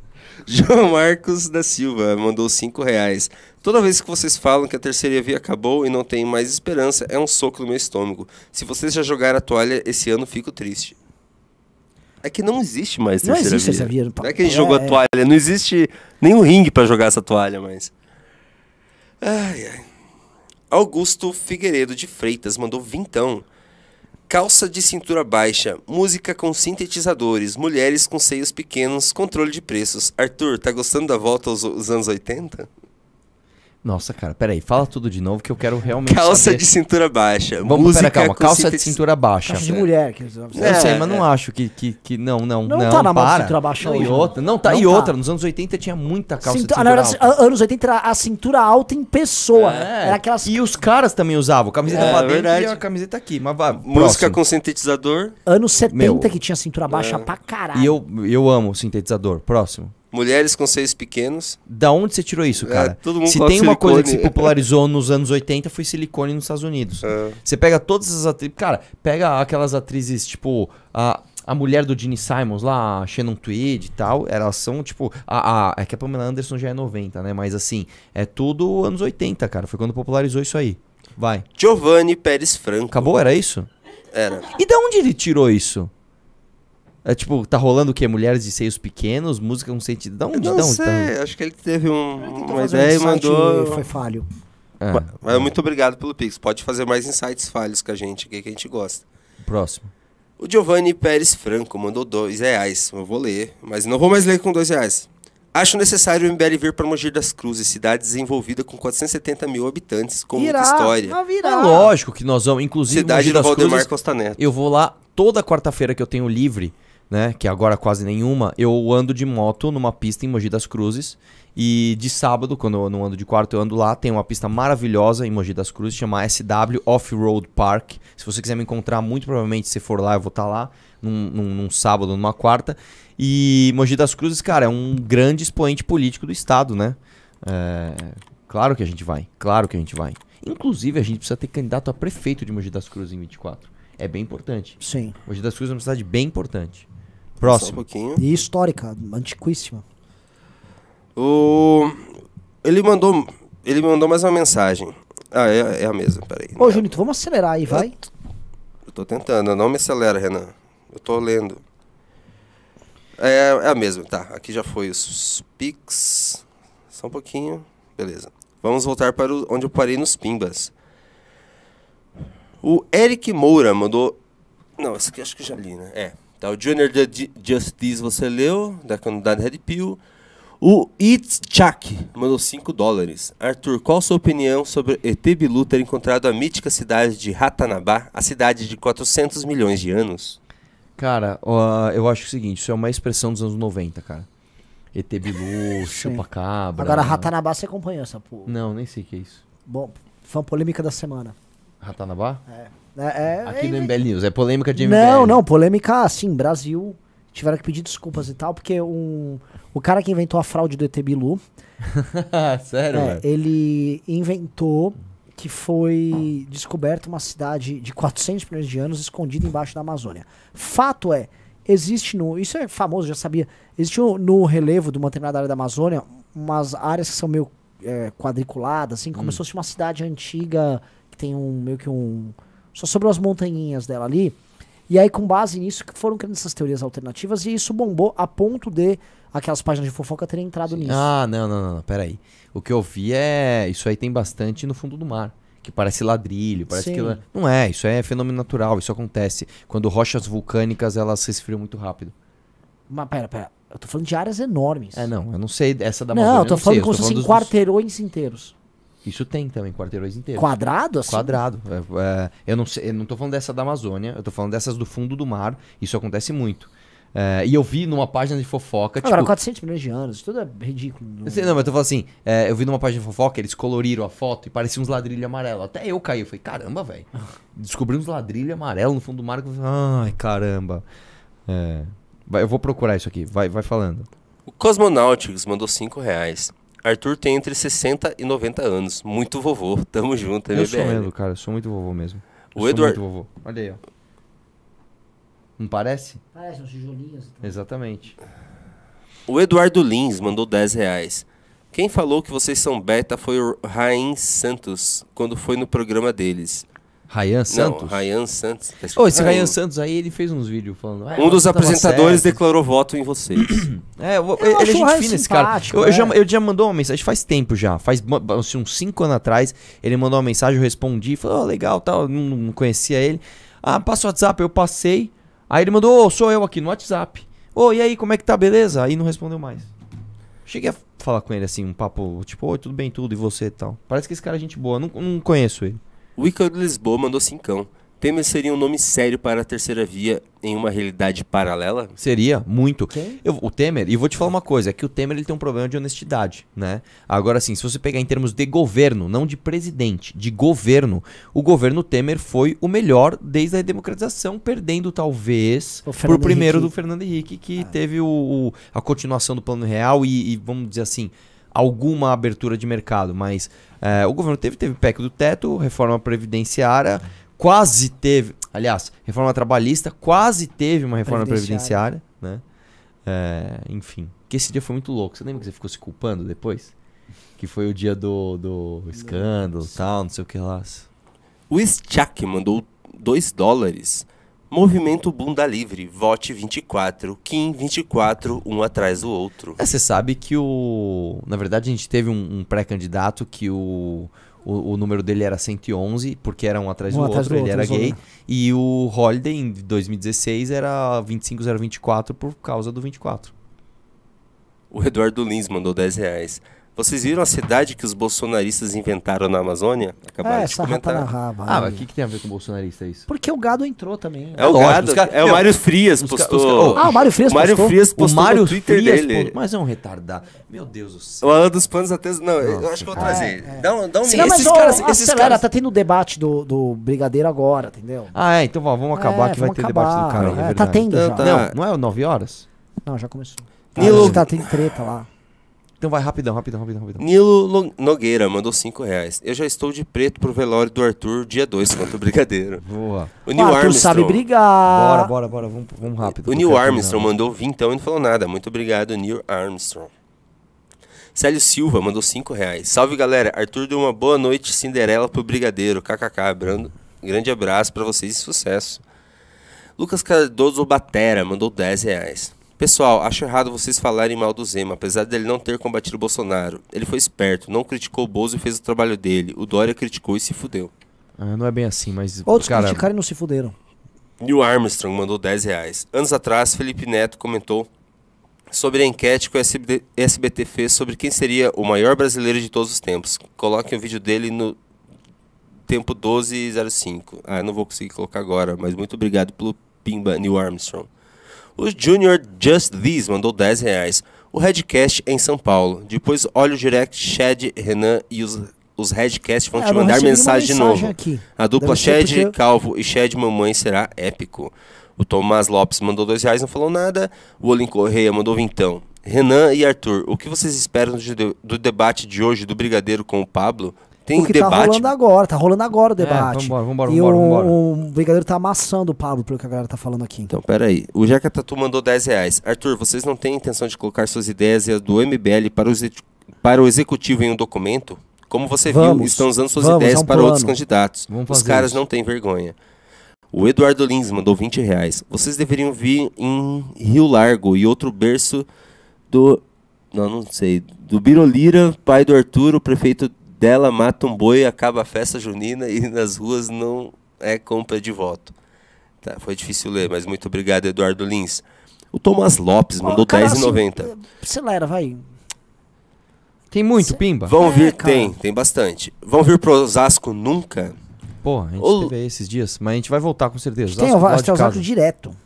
João Marcos da Silva mandou 5 reais. Toda vez que vocês falam que a terceira via acabou e não tem mais esperança, é um soco no meu estômago. Se vocês já jogaram a toalha esse ano, fico triste. É que não existe mais Não terceira existe via. Não é que a gente É, jogou a é. toalha, não existe nenhum ringue pra jogar essa toalha mais. Ai, ai. Augusto Figueiredo de Freitas mandou vintão. Calça de cintura baixa, música com sintetizadores, mulheres com seios pequenos, controle de preços. Arthur, tá gostando da volta aos, aos anos 80? Nossa, cara, peraí, fala tudo de novo que eu quero realmente Calça saber. de cintura baixa, Vamos, música pera, calma, calça de cintura baixa. Caixa de mulher. Que eles- Eu É, sei, mas não é. acho que, que, que não, não, Não não, tá na moda para. cintura baixa não, hoje, e né? outra, não tá, Não e tá. outra, nos anos 80 tinha muita calça Cintu- de cintura na verdade, alta. a- anos 80 era a cintura alta em pessoa. É, Era aquelas E os caras também usavam, camiseta É, pra dentro verdade. e a camiseta aqui, mas vai, Música próximo. com sintetizador, anos 70 Meu. que tinha cintura baixa pra caralho. E eu, eu amo o sintetizador, próximo. Mulheres com seios pequenos. Da onde você tirou isso, É, cara? todo mundo se tem uma coisa que se silicone. popularizou nos anos 80 foi silicone nos Estados Unidos. É. Você pega todas as atrizes. Cara, pega aquelas atrizes, tipo, a, a mulher do Gene Simons lá, a Shannon Tweed e tal. Elas são, tipo. A, a- é que a Pamela Anderson já é 90, né? Mas assim, é tudo anos 80, cara. Foi quando popularizou isso aí. Vai. Giovanni Pérez Franco. Acabou? Era isso? Era. E da onde ele tirou isso? É tipo, tá rolando o quê? Mulheres de seios pequenos, música com sentido. Da onde? Não da onde sei, tá? acho que ele teve um- uma ideia e um site mandou. Foi falho. É, Ma- Mas muito obrigado pelo Pix. Pode fazer mais insights falhos com a gente, que, que a gente gosta. próximo. O Giovanni Pérez Franco mandou dois reais. Eu vou ler, mas não vou mais ler com dois reais. Acho necessário o MBL vir para Mogi das Cruzes, cidade desenvolvida com 470 mil habitantes, com muita história. É lógico que nós vamos, inclusive, Cidade Mogi do das Valdemar Cruzes, Costa Neto. Eu vou lá toda quarta-feira que eu tenho livre, né? Que agora quase nenhuma. Eu ando de moto numa pista em Mogi das Cruzes. E de sábado, quando eu não ando de quarto, eu ando lá. Tem uma pista maravilhosa em Mogi das Cruzes, chama SW Off-Road Park. Se você quiser me encontrar, muito provavelmente, se for lá, eu vou estar lá. Num, num- num sábado, numa quarta. E Mogi das Cruzes, cara, é um grande expoente político do estado, né? É, claro que a gente vai. Claro que a gente vai. Inclusive, a gente precisa ter candidato a prefeito de Mogi das Cruzes em 24. É bem importante. Sim. Mogi das Cruzes é uma cidade bem importante. Um Próximo. pouquinho. E histórica, antiquíssima. O... Ele mandou. Ele mandou mais uma mensagem. Ah, é, é a mesma, peraí. Ô, Junito, vamos acelerar aí, vai. Eu tô tentando, não me acelera, Renan. Eu tô lendo. É, é a mesma, tá. Aqui já foi os Pix. Só um pouquinho. Beleza. Vamos voltar para o- onde eu parei nos Pimbas. O Eric Moura mandou. Não, esse aqui acho que eu já li, né? É. Tá, o Junior Justice você leu, da comunidade Red Pill. O It's Chuck mandou 5 dólares. Arthur, qual a sua opinião sobre ET Bilu ter encontrado a mítica cidade de Ratanabá, a cidade de 400 milhões de anos? Cara, ó, eu acho o seguinte, isso é uma expressão dos anos 90, cara. ET Bilu, (laughs) Chupa-Cabra. Agora, Ratanabá você acompanhou essa porra. Não, nem sei o que é isso. Bom, fã polêmica da semana. Ratanabá? É, é, Aqui é, no MBL News. É polêmica de MBL. Não, não, polêmica assim, Brasil. Tiveram que pedir desculpas e tal, porque um, o cara que inventou a fraude do ET Bilu, (laughs) Sério, é, ele inventou que foi descoberta uma cidade de 400 milhões de anos escondida embaixo da Amazônia. Fato é, existe no. Isso é famoso, já sabia. Existe no, no relevo de uma determinada área da Amazônia umas áreas que são meio é, quadriculadas, assim, como se fosse uma cidade antiga que tem um meio que um. Só sobre as montanhinhas dela ali. E aí, com base nisso, que foram criando essas teorias alternativas e isso bombou a ponto de aquelas páginas de fofoca terem entrado nisso. Ah, não, não, não, não, peraí. O que eu vi é. Isso aí tem bastante no fundo do mar. Que parece ladrilho, parece Sim. que. Não é, isso é fenômeno natural, isso acontece. Quando rochas vulcânicas elas se esfriam muito rápido. Mas pera, pera. Eu tô falando de áreas enormes. É, não, eu não sei essa da não, Amazônia. eu tô não falando como se fossem dos- quarteirões inteiros. Isso tem também, quarteirões inteiros. Quadrado, assim? Quadrado. É, é, eu, não sei, eu não tô falando dessa da Amazônia, eu tô falando dessas do fundo do mar. Isso acontece muito. É, e eu vi numa página de fofoca, Agora, tipo. 400 milhões de anos, isso tudo é ridículo. Eu sei, não, mas eu tô falando assim, é, eu vi numa página de fofoca, eles coloriram a foto e parecia uns ladrilhos amarelos. Até eu caí, eu falei, caramba, velho. (laughs) Descobri uns ladrilhos amarelos no fundo do mar. eu falei, Ai, caramba. É, vai, eu vou procurar isso aqui, vai, vai falando. O Cosmonautics mandou 5 reais. Arthur tem entre 60 e 90 anos. Muito vovô. (laughs) Tamo junto, Eu sou MBL. mesmo, cara, eu sou muito vovô mesmo. Eu O sou Eduard- muito vovô. Olha aí, ó. Não parece? Parece uns tijolinhos. Exatamente. O Eduardo Lins mandou 10 reais. Quem falou que vocês são beta foi o Rain Santos, quando foi no programa deles. Ryan Santos? Não, Ryan Santos. Ô, esse Rayan. Ryan Santos aí, ele fez uns vídeos falando. "Ah, Um dos apresentadores certo." declarou voto em vocês. (clears throat) É, eu, Eu ele acho é gente fina esse cara. simpático, Eu, eu é. já, eu já mandou uma mensagem faz tempo já. Faz assim, uns 5 anos atrás. Ele mandou uma mensagem, eu respondi. Falei, ó, legal, tal. Não, não conhecia ele. Ah, passa o WhatsApp. Eu passei. Aí ele mandou, ô, sou eu aqui no WhatsApp. Ô, e aí, como é que tá? Beleza? Aí não respondeu mais. Cheguei a falar com ele assim, um papo, tipo, oi, tudo bem, tudo, e você e tal. Parece que esse cara é gente boa. Não, não conheço ele. O de Lisboa mandou cincão. Temer seria um nome sério para a terceira via em uma realidade paralela? Seria, muito. Eu- o Temer, e vou te falar uma coisa, é que o Temer ele tem um problema de honestidade, né? Agora sim, se você pegar em termos de governo, não de presidente, de governo, o governo Temer foi o melhor desde a democratização, perdendo talvez O pro primeiro Henrique. do Fernando Henrique, que teve o, o- a continuação do plano real e, e, vamos dizer assim, alguma abertura de mercado, mas é, o governo teve, teve PEC do teto, reforma previdenciária, quase teve, aliás, reforma trabalhista, quase teve uma reforma Previdenciária. né? É, enfim, que esse dia foi muito louco. Você lembra que você ficou se culpando depois? Que foi o dia do, do escândalo e tal, não sei o que lá. O Schak mandou 2 dólares. Movimento Bunda Livre, vote 24, Kim 24, um atrás do outro. É, você sabe que o. Na verdade, a gente teve um, um pré-candidato que o, o, o número dele era 111, porque era um atrás Um do atrás outro, do ele outro, era gay. E o Holiday, em 2016, era 25024 por causa do 24. O Eduardo Lins mandou 10 reais. Vocês viram a cidade que os bolsonaristas inventaram na Amazônia? Acabaram É, de essa rata na comentar. raba. Ah, aí. mas o que, que tem a ver com o bolsonarista isso? Porque o gado entrou também. É o lógico, gado, cara- é o Mário Frias os ca- os postou. Ah, o Mário Frias o Mário postou? Frias O postou Mário no Twitter Frias, dele. pô, mas é um retardado. Meu Deus do céu. O Alan dos Panos até... Não, eu Nossa, acho que eu vou trazer. É, é. Dá um, dá um Sim, Não, minuto. mas esses caras- esses acelera, caras- tá tendo debate do, do Brigadeiro agora, entendeu? Ah, é, então vamos acabar É, que vai vamos ter debate do acabar. cara. É, É, tá tendo Então já. tá. Não, não é 9 horas? Não, já começou. Nilo- Ah, tá, tem treta lá. Então vai rapidão, rapidão, rapidão, rapidão. Nilo Lo- Nogueira mandou 5 reais. Eu já estou de preto pro velório do Arthur, dia 2, (laughs) contra o Brigadeiro. Boa. O Neil o Arthur Armstrong... sabe brigar. Bora, bora, bora, vamos, vamos rápido. O Neil Armstrong mandou 20 então e não falou nada. Muito obrigado, Neil Armstrong. Célio Silva mandou 5 reais. Salve galera, Arthur deu uma boa noite Cinderela pro Brigadeiro. KKK, brando. grande abraço pra vocês e sucesso. Lucas Cardoso Batera mandou 10 reais. Pessoal, acho errado vocês falarem mal do Zema, apesar dele não ter combatido o Bolsonaro. Ele foi esperto, não criticou o Bozo e fez o trabalho dele. O Dória criticou e se fudeu. Ah, não é bem assim, mas. Outros cara, criticaram e não se fuderam. Neil Armstrong mandou 10 reais. Anos atrás, Felipe Neto comentou sobre a enquete que o SBT, SBT fez sobre quem seria o maior brasileiro de todos os tempos. Coloquem o vídeo dele no tempo 1205. Ah, eu não vou conseguir colocar agora, mas muito obrigado pelo Pimba Neil Armstrong. O Junior Just This mandou 10 reais. O Redcast em São Paulo. Depois olha o direct, Shed, Renan e os, os Redcast vão É, te mandar mensagem de novo. aqui. A dupla Shed, porque- Calvo e Shed Mamãe será épico. O Tomás Lopes mandou dois reais, não falou nada. O Olin Correia mandou vintão. Renan e Arthur, o que vocês esperam do, do debate de hoje do Brigadeiro com o Pablo? Tem o que tá debate? rolando agora, tá rolando agora o debate. vambora, vambora, e vambora, o, vambora. o Brigadeiro tá amassando o Pablo, pelo que a galera tá falando aqui. Então, peraí. O Jeca Tatu mandou 10 reais. Arthur, vocês não têm intenção de colocar suas ideias e as do MBL para o, exec- para o executivo em um documento? Como você viu, Vamos. estão usando suas Vamos, ideias é um para plano. outros candidatos. Os caras isso. não têm vergonha. O Eduardo Lins mandou 20 reais. Vocês deveriam vir em Rio Largo e outro berço do. Não, não sei. Do Birolira, pai do Arthur, o prefeito dela mata um boi, acaba a festa junina e nas ruas não é compra de voto. Tá, foi difícil ler, mas muito obrigado, Eduardo Lins. O Thomas Lopes mandou Ó, cara, R$10,90. assim, Acelera, vai. Tem muito, Pimba? Vão É, vir, cara. tem, tem bastante. Vão vir pro Osasco nunca? Pô, a gente teve aí esses dias, mas a gente vai voltar com certeza. Tem, Osasco tem de o casa. direto.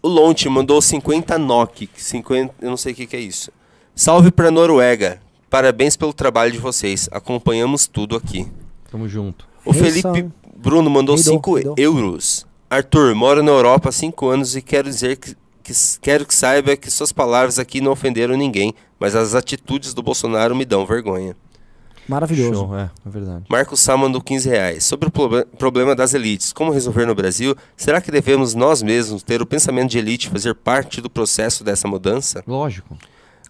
O Lonte mandou 50 NOK. 50, eu não sei o que, que é isso. Salve pra Noruega. Parabéns pelo trabalho de vocês. Acompanhamos tudo aqui. Tamo junto. O Felipe. Bruno mandou Reidou, 5 reidou. euros. Arthur, moro na Europa há 5 anos e quero dizer que, que quero que saiba que suas palavras aqui não ofenderam ninguém, mas as atitudes do Bolsonaro me dão vergonha. Maravilhoso. Show, é, é verdade. Marcos Sá mandou 15 reais. Sobre o proble- problema das elites, como resolver no Brasil? Será que devemos nós mesmos ter o pensamento de elite e fazer parte do processo dessa mudança? Lógico.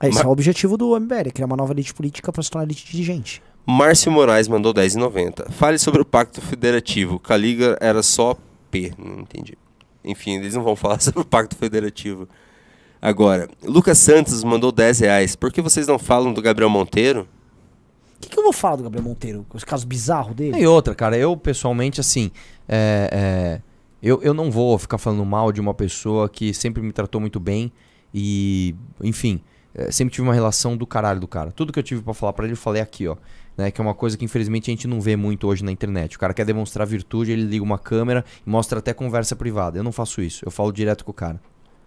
É, Esse Mar- é o objetivo do MBL, criar uma nova elite política para se tornar elite dirigente. Márcio Moraes mandou 10,90. Fale sobre o pacto federativo. Caliga era só P. Não entendi. Enfim, eles não vão falar (laughs) sobre o pacto federativo. Agora, Lucas Santos mandou 10 reais. Por que vocês não falam do Gabriel Monteiro? O que, que eu vou falar do Gabriel Monteiro? Os casos bizarros dele? E outra, cara, eu pessoalmente, assim, é, é, eu, eu não vou ficar falando mal de uma pessoa que sempre me tratou muito bem e, enfim, é, sempre tive uma relação do caralho do cara. Tudo que eu tive pra falar pra ele, eu falei aqui, ó. Né, que é uma coisa que infelizmente a gente não vê muito hoje na internet. O cara quer demonstrar virtude, ele liga uma câmera e mostra até conversa privada. Eu não faço isso, eu falo direto com o cara.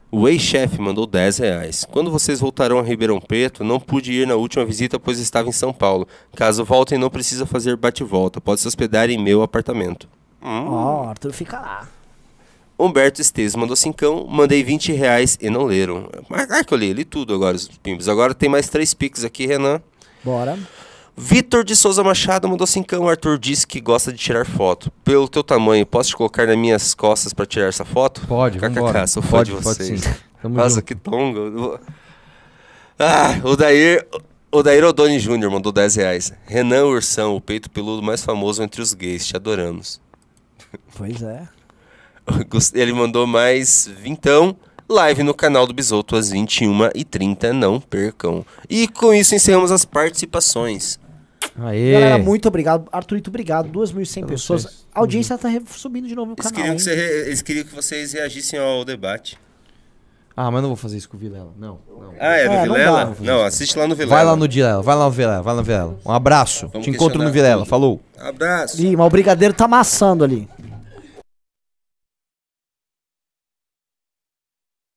O ex-chefe mandou 10 reais. Quando vocês voltarão a Ribeirão Preto, não pude ir na última visita pois estava em São Paulo. Caso voltem, não precisa fazer bate-volta. Pode se hospedar em meu apartamento. Ó, Arthur fica lá. Humberto Esteves mandou cincão, mandei 20 reais e não leram. Mas ah, que eu li, li tudo agora, os pimbos. Agora tem mais três pics aqui, Renan. Bora. Vitor de Souza Machado mandou cincão. Arthur disse que gosta de tirar foto. Pelo teu tamanho, posso te colocar nas minhas costas pra tirar essa foto? Pode, KKK, sou fã Pode, de vocês. Nossa, junto. que tongo. Vou- Ah, o Dair... O Dair Odoni Júnior mandou 10 reais. Renan Ursão, o peito peludo mais famoso entre os gays. Te adoramos. Pois é. (laughs) Ele mandou mais vintão. Live no canal do Bisoto às 21h30, não percam. E com isso encerramos as participações. Aê. Galera, muito obrigado. Arthurito, obrigado. 2.100 Pra pessoas. vocês. A audiência tá subindo de novo no Eles canal. queriam, que re- eles queriam que vocês reagissem ao debate. Ah, mas não vou fazer isso com o Vilela. Não, não. Ah, é, no É, não Vilela? dá. Não, assiste lá no Vilela. Vai lá no Vilela, vai lá no Vilela, vai lá no Vilela. Um abraço. Vamos Te encontro no Vilela. Falou. Abraço. Ih, mas o brigadeiro tá amassando ali.